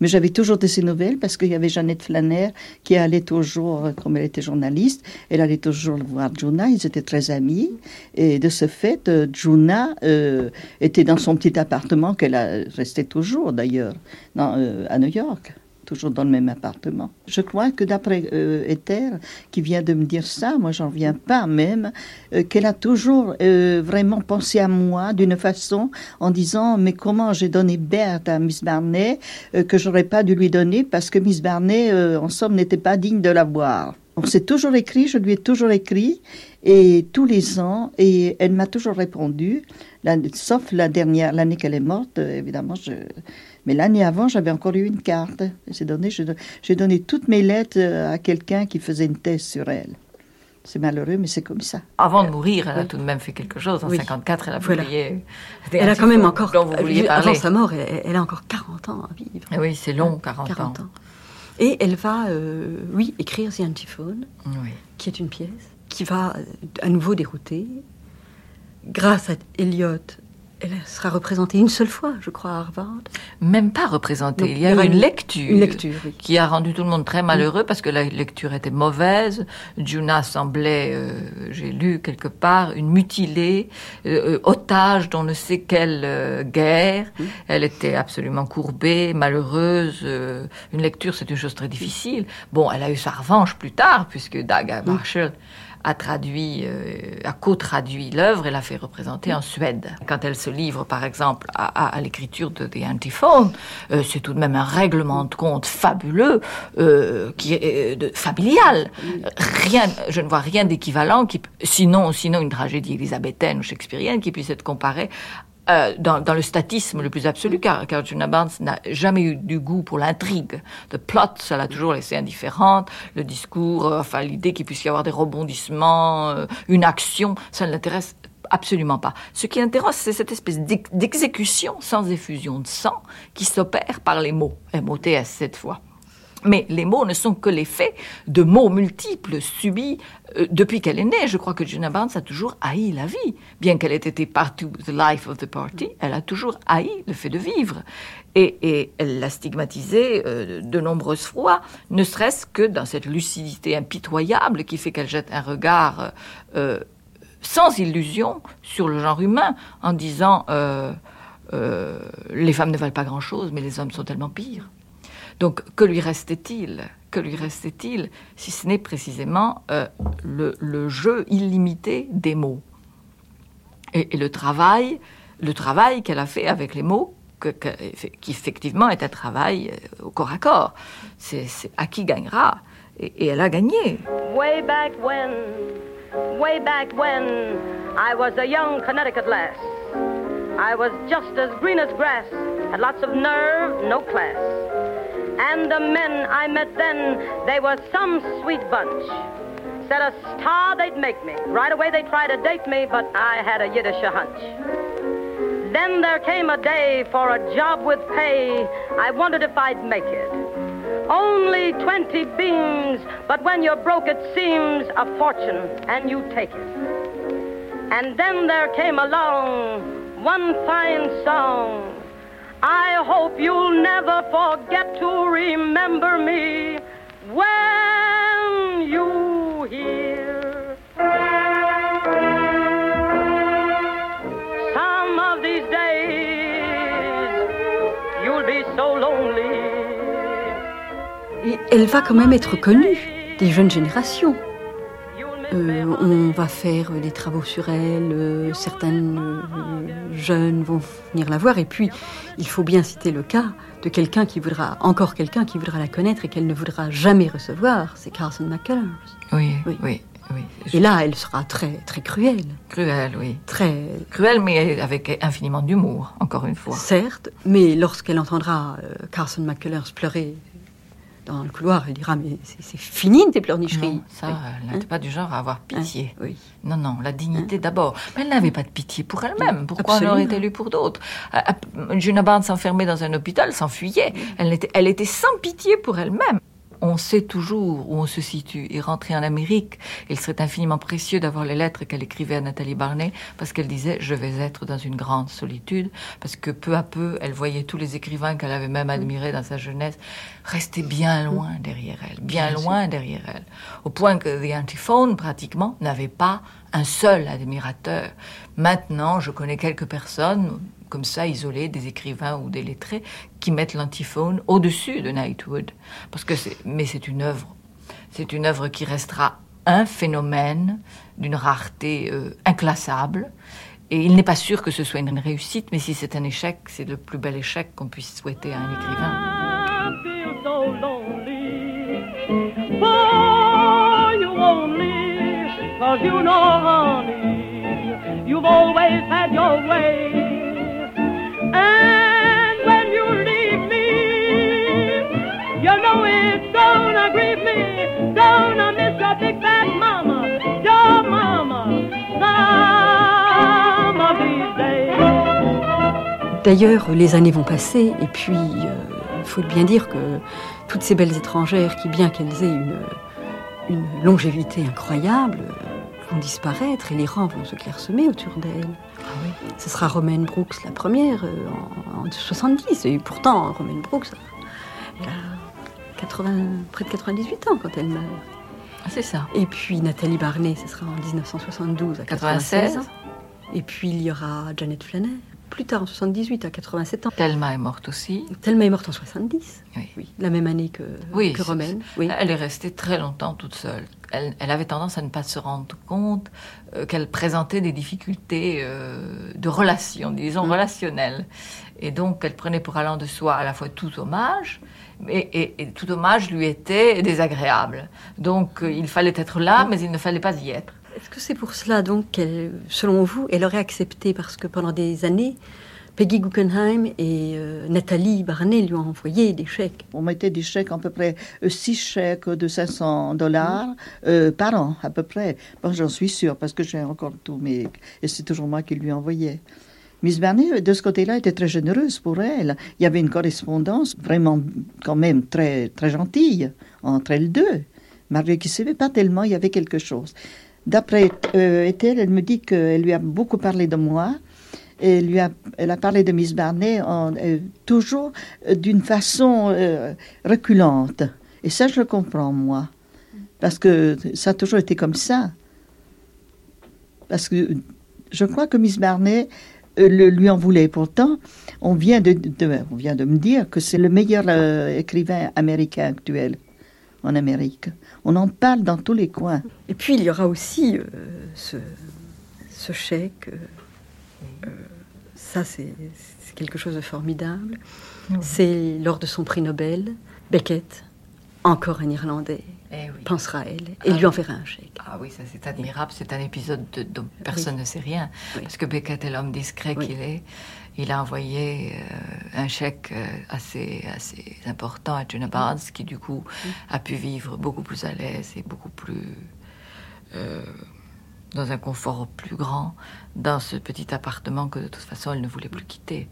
Mais j'avais toujours de ses nouvelles parce qu'il y avait Jeannette Flanner qui allait toujours, euh, comme elle était journaliste, elle allait toujours voir Juna, ils étaient très amis. Et de ce fait, euh, Juna euh, était dans son petit appartement qu'elle resté toujours d'ailleurs, à New York, toujours dans le même appartement. Je crois que d'après euh, Ether, qui vient de me dire ça, moi j'en reviens pas même, euh, qu'elle a toujours euh, vraiment pensé à moi d'une façon en disant mais comment j'ai donné Berthe à Miss Barney euh, que j'aurais pas dû lui donner parce que Miss Barney euh, en somme n'était pas digne de la voir. On s'est toujours écrit, je lui ai toujours écrit et tous les ans et elle m'a toujours répondu, sauf la dernière l'année qu'elle est morte évidemment je mais l'année avant, j'avais encore eu une carte. J'ai donné, j'ai toutes mes lettres euh, à quelqu'un qui faisait une thèse sur elle. C'est malheureux, mais c'est comme ça. Avant de mourir, elle a tout de même fait quelque chose. En Oui. 54, elle a Voilà. publié. des Elle a quand même encore, dont vous vouliez avant parler. sa mort, elle, elle a encore 40 ans à vivre. Eh Oui, c'est long, 40, 40 ans. ans. Et elle va, euh, oui, écrire The Antiphone, Oui. qui est une pièce qui va euh, à nouveau dérouter. Grâce à Eliot, elle sera représentée une seule fois, je crois, à Harvard. Même pas représenté. Non, il y a eu aura une lecture. Une lecture, oui. Qui a rendu tout le monde très malheureux parce que la lecture était mauvaise. Juna semblait, euh, j'ai lu quelque part, une mutilée, euh, euh, otage dans ne sait quelle euh, guerre. Elle était absolument courbée, malheureuse. une lecture, c'est une chose très difficile. Bon, elle a eu sa revanche plus tard puisque Daga Marshall a traduit, euh, a co-traduit l'œuvre et l'a fait représenter en Suède. Quand elle se livre, par exemple, à, l'écriture de The Antiphone, euh, c'est tout de même un règlement de compte fabuleux, euh, qui est euh, de, familial. Rien, je ne vois rien d'équivalent, qui, sinon, sinon une tragédie élisabéthaine ou shakespearienne qui puisse être comparée euh, dans, le statisme le plus absolu, car, car Juna Barnes n'a jamais eu du goût pour l'intrigue. Le plot, ça l'a toujours laissé indifférente. Le discours, euh, enfin l'idée qu'il puisse y avoir des rebondissements, euh, une action, ça ne l'intéresse absolument pas. Ce qui intéresse, c'est cette espèce d'ex- d'exécution sans effusion de sang qui s'opère par les mots. MOTS cette fois. Mais les mots ne sont que l'effet de mots multiples subis euh, depuis qu'elle est née. Je crois que Gina Barnes a toujours haï la vie. Bien qu'elle ait été partout the life of the party, elle a toujours haï le fait de vivre. Et, elle l'a stigmatisé euh, de nombreuses fois, ne serait-ce que dans cette lucidité impitoyable qui fait qu'elle jette un regard euh, sans illusion sur le genre humain en disant euh, euh, les femmes ne valent pas grand-chose, mais les hommes sont tellement pires. Donc, que lui restait-il? Que lui restait-il si ce n'est précisément euh, le, jeu illimité des mots? Et, le travail, le travail qu'elle a fait avec les mots, qui effectivement est un travail euh, au corps à corps. C'est à qui gagnera? Et, et elle a gagné. Way back when, way back when I was a young Connecticut lass. I was just as green as grass, had lots of nerve, no class. And the men I met then, they were some sweet bunch. Said a star they'd make me. Right away they tried to date me, but I had a Yiddish hunch. Then there came a day for a job with pay. I wondered if I'd make it. Only 20 beans, but when you're broke it seems a fortune, and you take it. And then there came along one fine song. I hope you'll never forget to remember me when you hear. Some of these days you'll be so lonely. Elle va quand même être connue des jeunes générations. Euh, on va faire des travaux sur elle, euh, certaines euh, jeunes vont venir la voir, et puis il faut bien citer le cas de quelqu'un qui voudra, encore quelqu'un qui voudra la connaître et qu'elle ne voudra jamais recevoir, c'est Carson McCullers. Oui, oui, oui. Et là, elle sera très, très cruelle. Cruelle, oui. Très cruelle, mais avec infiniment d'humour, encore une fois. Certes, mais lorsqu'elle entendra Carson McCullers pleurer dans le couloir, elle dira Mais c'est fini tes pleurnicheries. ça, elle n'était pas du genre à avoir pitié. oui. Non, non, la dignité d'abord. Mais elle n'avait pas de pitié pour elle-même. Pourquoi elle aurait été pour d'autres? Juna Barnes s'enfermait dans un hôpital, s'enfuyait. Elle était, elle était sans pitié pour elle-même on sait toujours où on se situe. Et rentrer en Amérique, il serait infiniment précieux d'avoir les lettres qu'elle écrivait à Nathalie Barnet, parce qu'elle disait je vais être dans une grande solitude, parce que peu à peu, elle voyait tous les écrivains qu'elle avait même admirés dans sa jeunesse rester bien loin derrière elle, bien loin derrière elle, au point que The Antiphone pratiquement n'avait pas un seul admirateur. Maintenant, je connais quelques personnes comme ça, isolés, des écrivains ou des lettrés, qui mettent l'antiphone au-dessus de Knightwood. Parce que mais c'est une œuvre. C'est une œuvre qui restera un phénomène d'une rareté euh, inclassable. Et il n'est pas sûr que ce soit une réussite, mais si c'est un échec, c'est le plus bel échec qu'on puisse souhaiter à un écrivain. You've always had your way. D'ailleurs, les années vont passer, et puis euh, il faut bien dire que toutes ces belles étrangères, qui bien qu'elles aient une, une longévité incroyable, vont disparaître et les rangs vont se clairsemer autour d'elles. Ah Ce sera Romaine Brooks la première euh, en, 70, et pourtant Romaine Brooks, elle a 80, près de 98 ans quand elle meurt. Ah, c'est ça. Et puis Nathalie Barney, ce sera en 1972 à 96 ans. Et puis il y aura Janet Flanner plus tard, en 78, à 87 ans. Thelma est morte aussi. Thelma est morte en 70. Oui. la même année que, oui, que Romaine. Oui. Elle est restée très longtemps toute seule. Elle, avait tendance à ne pas se rendre compte euh, qu'elle présentait des difficultés euh, de relations, disons mm. relationnelles. Et donc, elle prenait pour allant de soi à la fois tout hommage, et, et, tout hommage lui était désagréable. Donc, euh, il fallait être là, mais il ne fallait pas y être. Est-ce que c'est pour cela, donc, qu'elle, selon vous, elle aurait accepté Parce que pendant des années, Peggy Guggenheim et euh, Nathalie Barnet lui ont envoyé des chèques? On mettait des chèques, à peu près euh, six chèques de 500 dollars euh, par an, à peu près. Bon, j'en suis sûre, parce que j'ai encore tout, mais et c'est toujours moi qui lui envoyais. Miss Barnet, de ce côté-là, était très généreuse pour elle. Il y avait une correspondance vraiment, quand même, très, très gentille entre elles deux. Malgré qu'il ne savait pas tellement, il y avait quelque chose. D'après euh, Ethel, elle me dit qu'elle lui a beaucoup parlé de moi. Et lui a, elle a parlé de Miss Barney en, euh, toujours euh, d'une façon euh, reculante. Et ça, je le comprends, moi. Parce que ça a toujours été comme ça. Parce que je crois que Miss Barney le, lui en voulait. Pourtant, on vient de, on vient de me dire que c'est le meilleur écrivain américain actuel. en Amérique. On en parle dans tous les coins. Et puis il y aura aussi euh, ce, ce, chèque. Euh, euh, ça, c'est quelque chose de formidable. C'est lors de son prix Nobel, Beckett, encore un Irlandais, eh pensera à elle et ah lui enverra un chèque. Ah oui, ça c'est admirable. C'est un épisode dont personne ne sait rien. Parce que Beckett est l'homme discret qu'il est il a envoyé euh, un chèque euh, assez, assez important à Jonah Barnes, qui du coup a pu vivre beaucoup plus à l'aise et beaucoup plus euh, dans un confort plus grand dans ce petit appartement que de toute façon elle ne voulait plus quitter.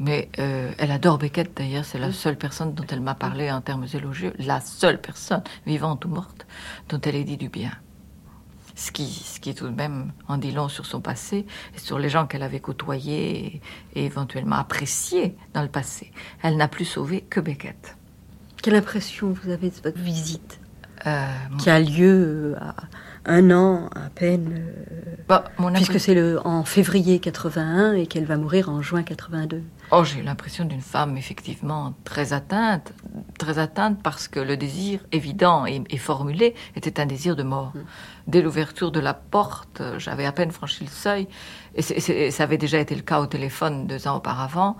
Mais elle adore Beckett d'ailleurs, c'est la seule personne dont elle m'a parlé en termes élogieux, la seule personne, vivante ou morte, dont elle ait dit du bien ce qui, ce qui tout de même en dit long sur son passé et sur les gens qu'elle avait côtoyés et, éventuellement appréciés dans le passé. Elle n'a plus sauvé que Beckett. Quelle impression vous avez de votre visite euh, qui a lieu à un an à peine, euh, bah, puisque c'est le, en février 81 et qu'elle va mourir en juin 82. Oh, j'ai l'impression d'une femme effectivement très atteinte, très atteinte parce que le désir évident et, formulé était un désir de mort. Mm. Dès l'ouverture de la porte, j'avais à peine franchi le seuil, et, ça avait déjà été le cas au téléphone deux ans auparavant.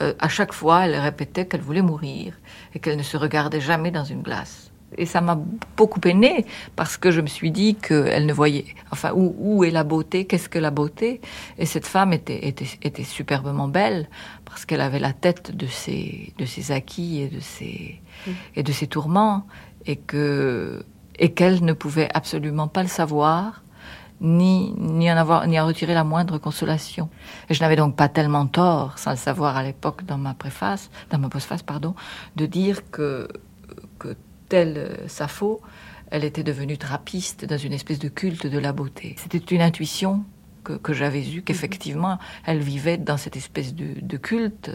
Euh, à chaque fois, elle répétait qu'elle voulait mourir et qu'elle ne se regardait jamais dans une glace et ça m'a beaucoup peiné parce que je me suis dit qu'elle ne voyait, enfin, où, où est la beauté, qu'est-ce que la beauté? Et cette femme était, était, était superbement belle parce qu'elle avait la tête de ses, de ses acquis et de ses, et de ses tourments et que et qu'elle ne pouvait absolument pas le savoir ni, ni en avoir, ni en retirer la moindre consolation. Et je n'avais donc pas tellement tort, sans le savoir à l'époque dans ma préface, dans ma postface, pardon, de dire que telle euh, Sappho, elle était devenue trappiste dans une espèce de culte de la beauté. C'était une intuition que, j'avais eue, qu'effectivement, elle vivait dans cette espèce de culte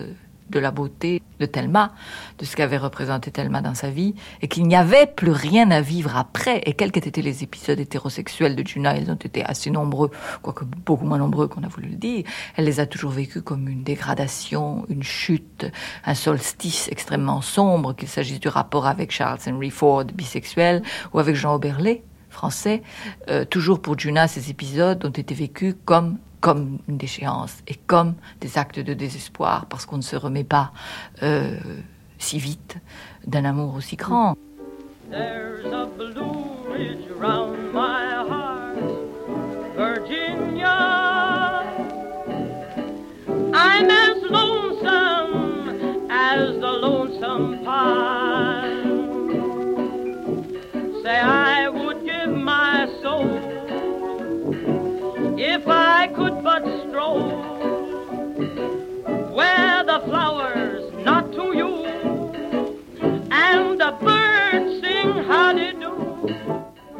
de la beauté de Thelma, de ce qu'avait représenté Thelma dans sa vie, et qu'il n'y avait plus rien à vivre après. Et quels qu'aient été les épisodes hétérosexuels de Juna, ils ont été assez nombreux, quoique beaucoup moins nombreux qu'on a voulu le dire. Elle les a toujours vécus comme une dégradation, une chute, un solstice extrêmement sombre, qu'il s'agisse du rapport avec Charles Henry Ford, bisexuel, ou avec Jean Oberlé, français. Euh, toujours pour Juna, ces épisodes ont été vécus comme comme une déchéance et comme des actes de désespoir parce qu'on ne se remet pas euh, si vite d'un amour aussi grand.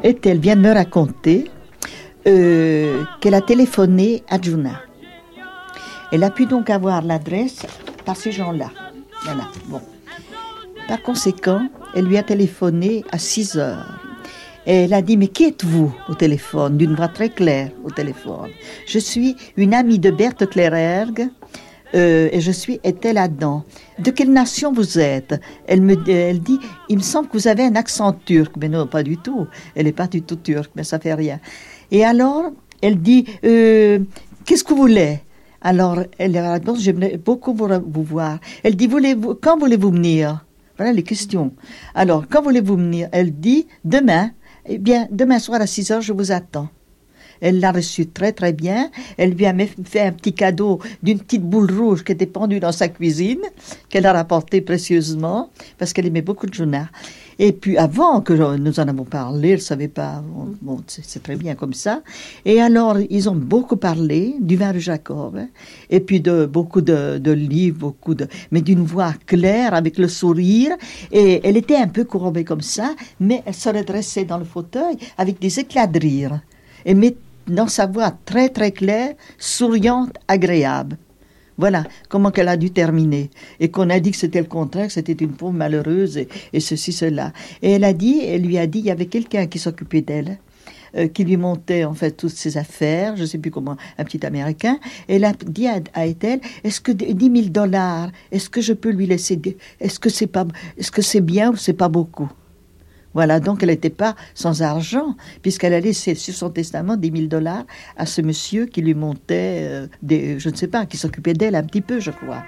Et elle vient de me raconter euh, qu'elle a téléphoné à Juna. Elle a pu donc avoir l'adresse par ces gens-là. Voilà, bon. Par conséquent, elle lui a téléphoné à 6 heures. Et elle a dit, mais qui êtes-vous au téléphone D'une voix très claire au téléphone? Je suis une amie de Berthe Clérergue. Euh, et je suis était là-dedans. De quelle nation vous êtes? Elle me elle dit, il me semble que vous avez un accent turc. Mais non, pas du tout. Elle n'est pas du tout turque, mais ça fait rien. Et alors, elle dit, euh, qu'est-ce que vous voulez? Alors, elle répond, j'aimerais beaucoup vous, vous, voir. Elle dit, voulez -vous, quand voulez-vous venir? Voilà les questions. Alors, quand voulez-vous venir? Elle dit, demain. Eh bien, demain soir à 6 heures, je vous attends. Elle l'a reçu très très bien. Elle lui a fait un petit cadeau d'une petite boule rouge qui était pendue dans sa cuisine, qu'elle a rapportée précieusement, parce qu'elle aimait beaucoup de journal. Et puis avant que nous en avons parlé, elle savait pas, bon, c'est très bien comme ça. Et alors, ils ont beaucoup parlé du vin de Jacob, et puis de beaucoup de, livres, beaucoup de, mais d'une voix claire, avec le sourire. Et elle était un peu courbée comme ça, mais elle se redressait dans le fauteuil avec des éclats de rire. Dans sa voix très très claire, souriante, agréable. Voilà comment qu'elle a dû terminer. Et qu'on a dit que c'était le contraire, que c'était une pauvre malheureuse et, ceci, cela. Et elle a dit, elle lui a dit, il y avait quelqu'un qui s'occupait d'elle. Euh, qui lui montait en fait toutes ses affaires, je ne sais plus comment, un petit Américain. Elle a dit à, à est-ce que 10 000 dollars, est-ce que je peux lui laisser, est-ce que c'est pas, est-ce que c'est bien ou c'est pas beaucoup? Voilà, donc elle n'était pas sans argent, puisqu'elle a laissé sur son testament 10 000 dollars à ce monsieur qui lui montait, euh, des, je ne sais pas, qui s'occupait d'elle un petit peu, je crois.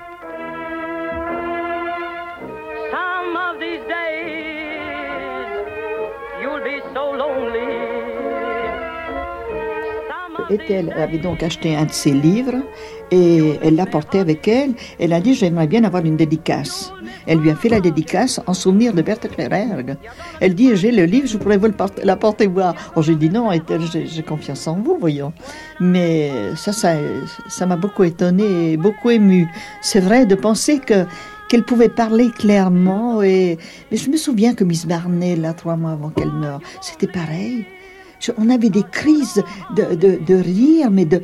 These elle avait donc acheté un de ses livres et elle l'a porté avec elle. Elle a dit J'aimerais bien avoir une dédicace. Elle lui a fait la dédicace en souvenir de Berthe Klererg. Elle dit J'ai le livre, je pourrais vous le porter, la porter voir. Oh, j'ai dit Non, j'ai confiance en vous, voyons. Mais ça, ça m'a beaucoup étonné et beaucoup ému. C'est vrai de penser que qu'elle pouvait parler clairement. Et, mais je me souviens que Miss Barney, là, trois mois avant qu'elle meure, c'était pareil. On avait des crises de, rire, mais de,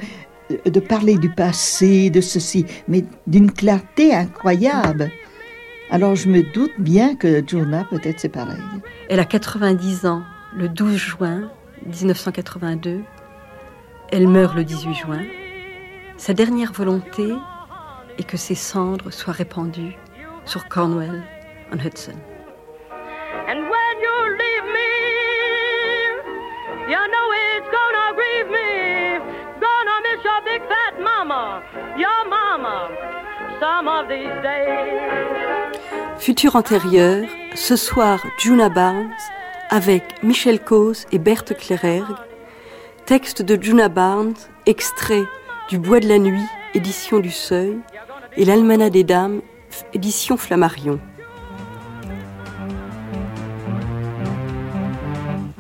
de parler du passé, de ceci, mais d'une clarté incroyable. Alors je me doute bien que Juna, peut-être c'est pareil. Elle a 90 ans le 12 juin 1982. Elle meurt le 18 juin. Sa dernière volonté est que ses cendres soient répandues sur Cornwall en Hudson. Futur antérieur, ce soir Juna Barnes avec Michel Cause et Berthe Klererg. Texte de Juna Barnes, extrait du Bois de la Nuit, édition du Seuil, et l'Almanach des Dames, édition Flammarion.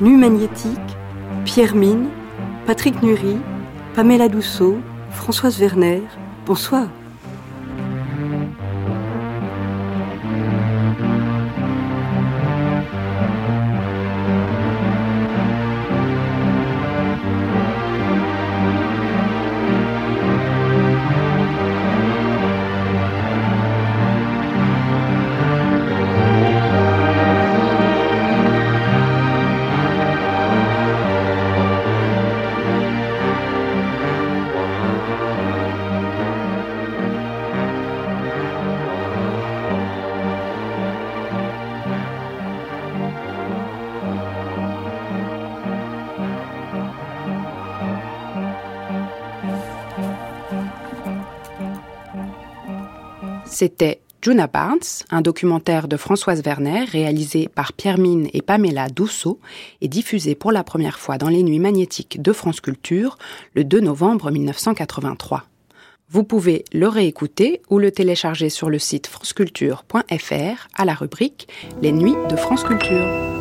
Nu magnétique, Pierre Mine, Patrick Nury, Pamela Dousseau, Françoise Werner. Bonsoir. C'était Juna Barnes, un documentaire de Françoise Werner réalisé par Pierre Mine et Pamela Dousseau et diffusé pour la première fois dans les nuits magnétiques de France Culture le 2 novembre 1983. Vous pouvez le réécouter ou le télécharger sur le site franceculture.fr à la rubrique Les nuits de France Culture.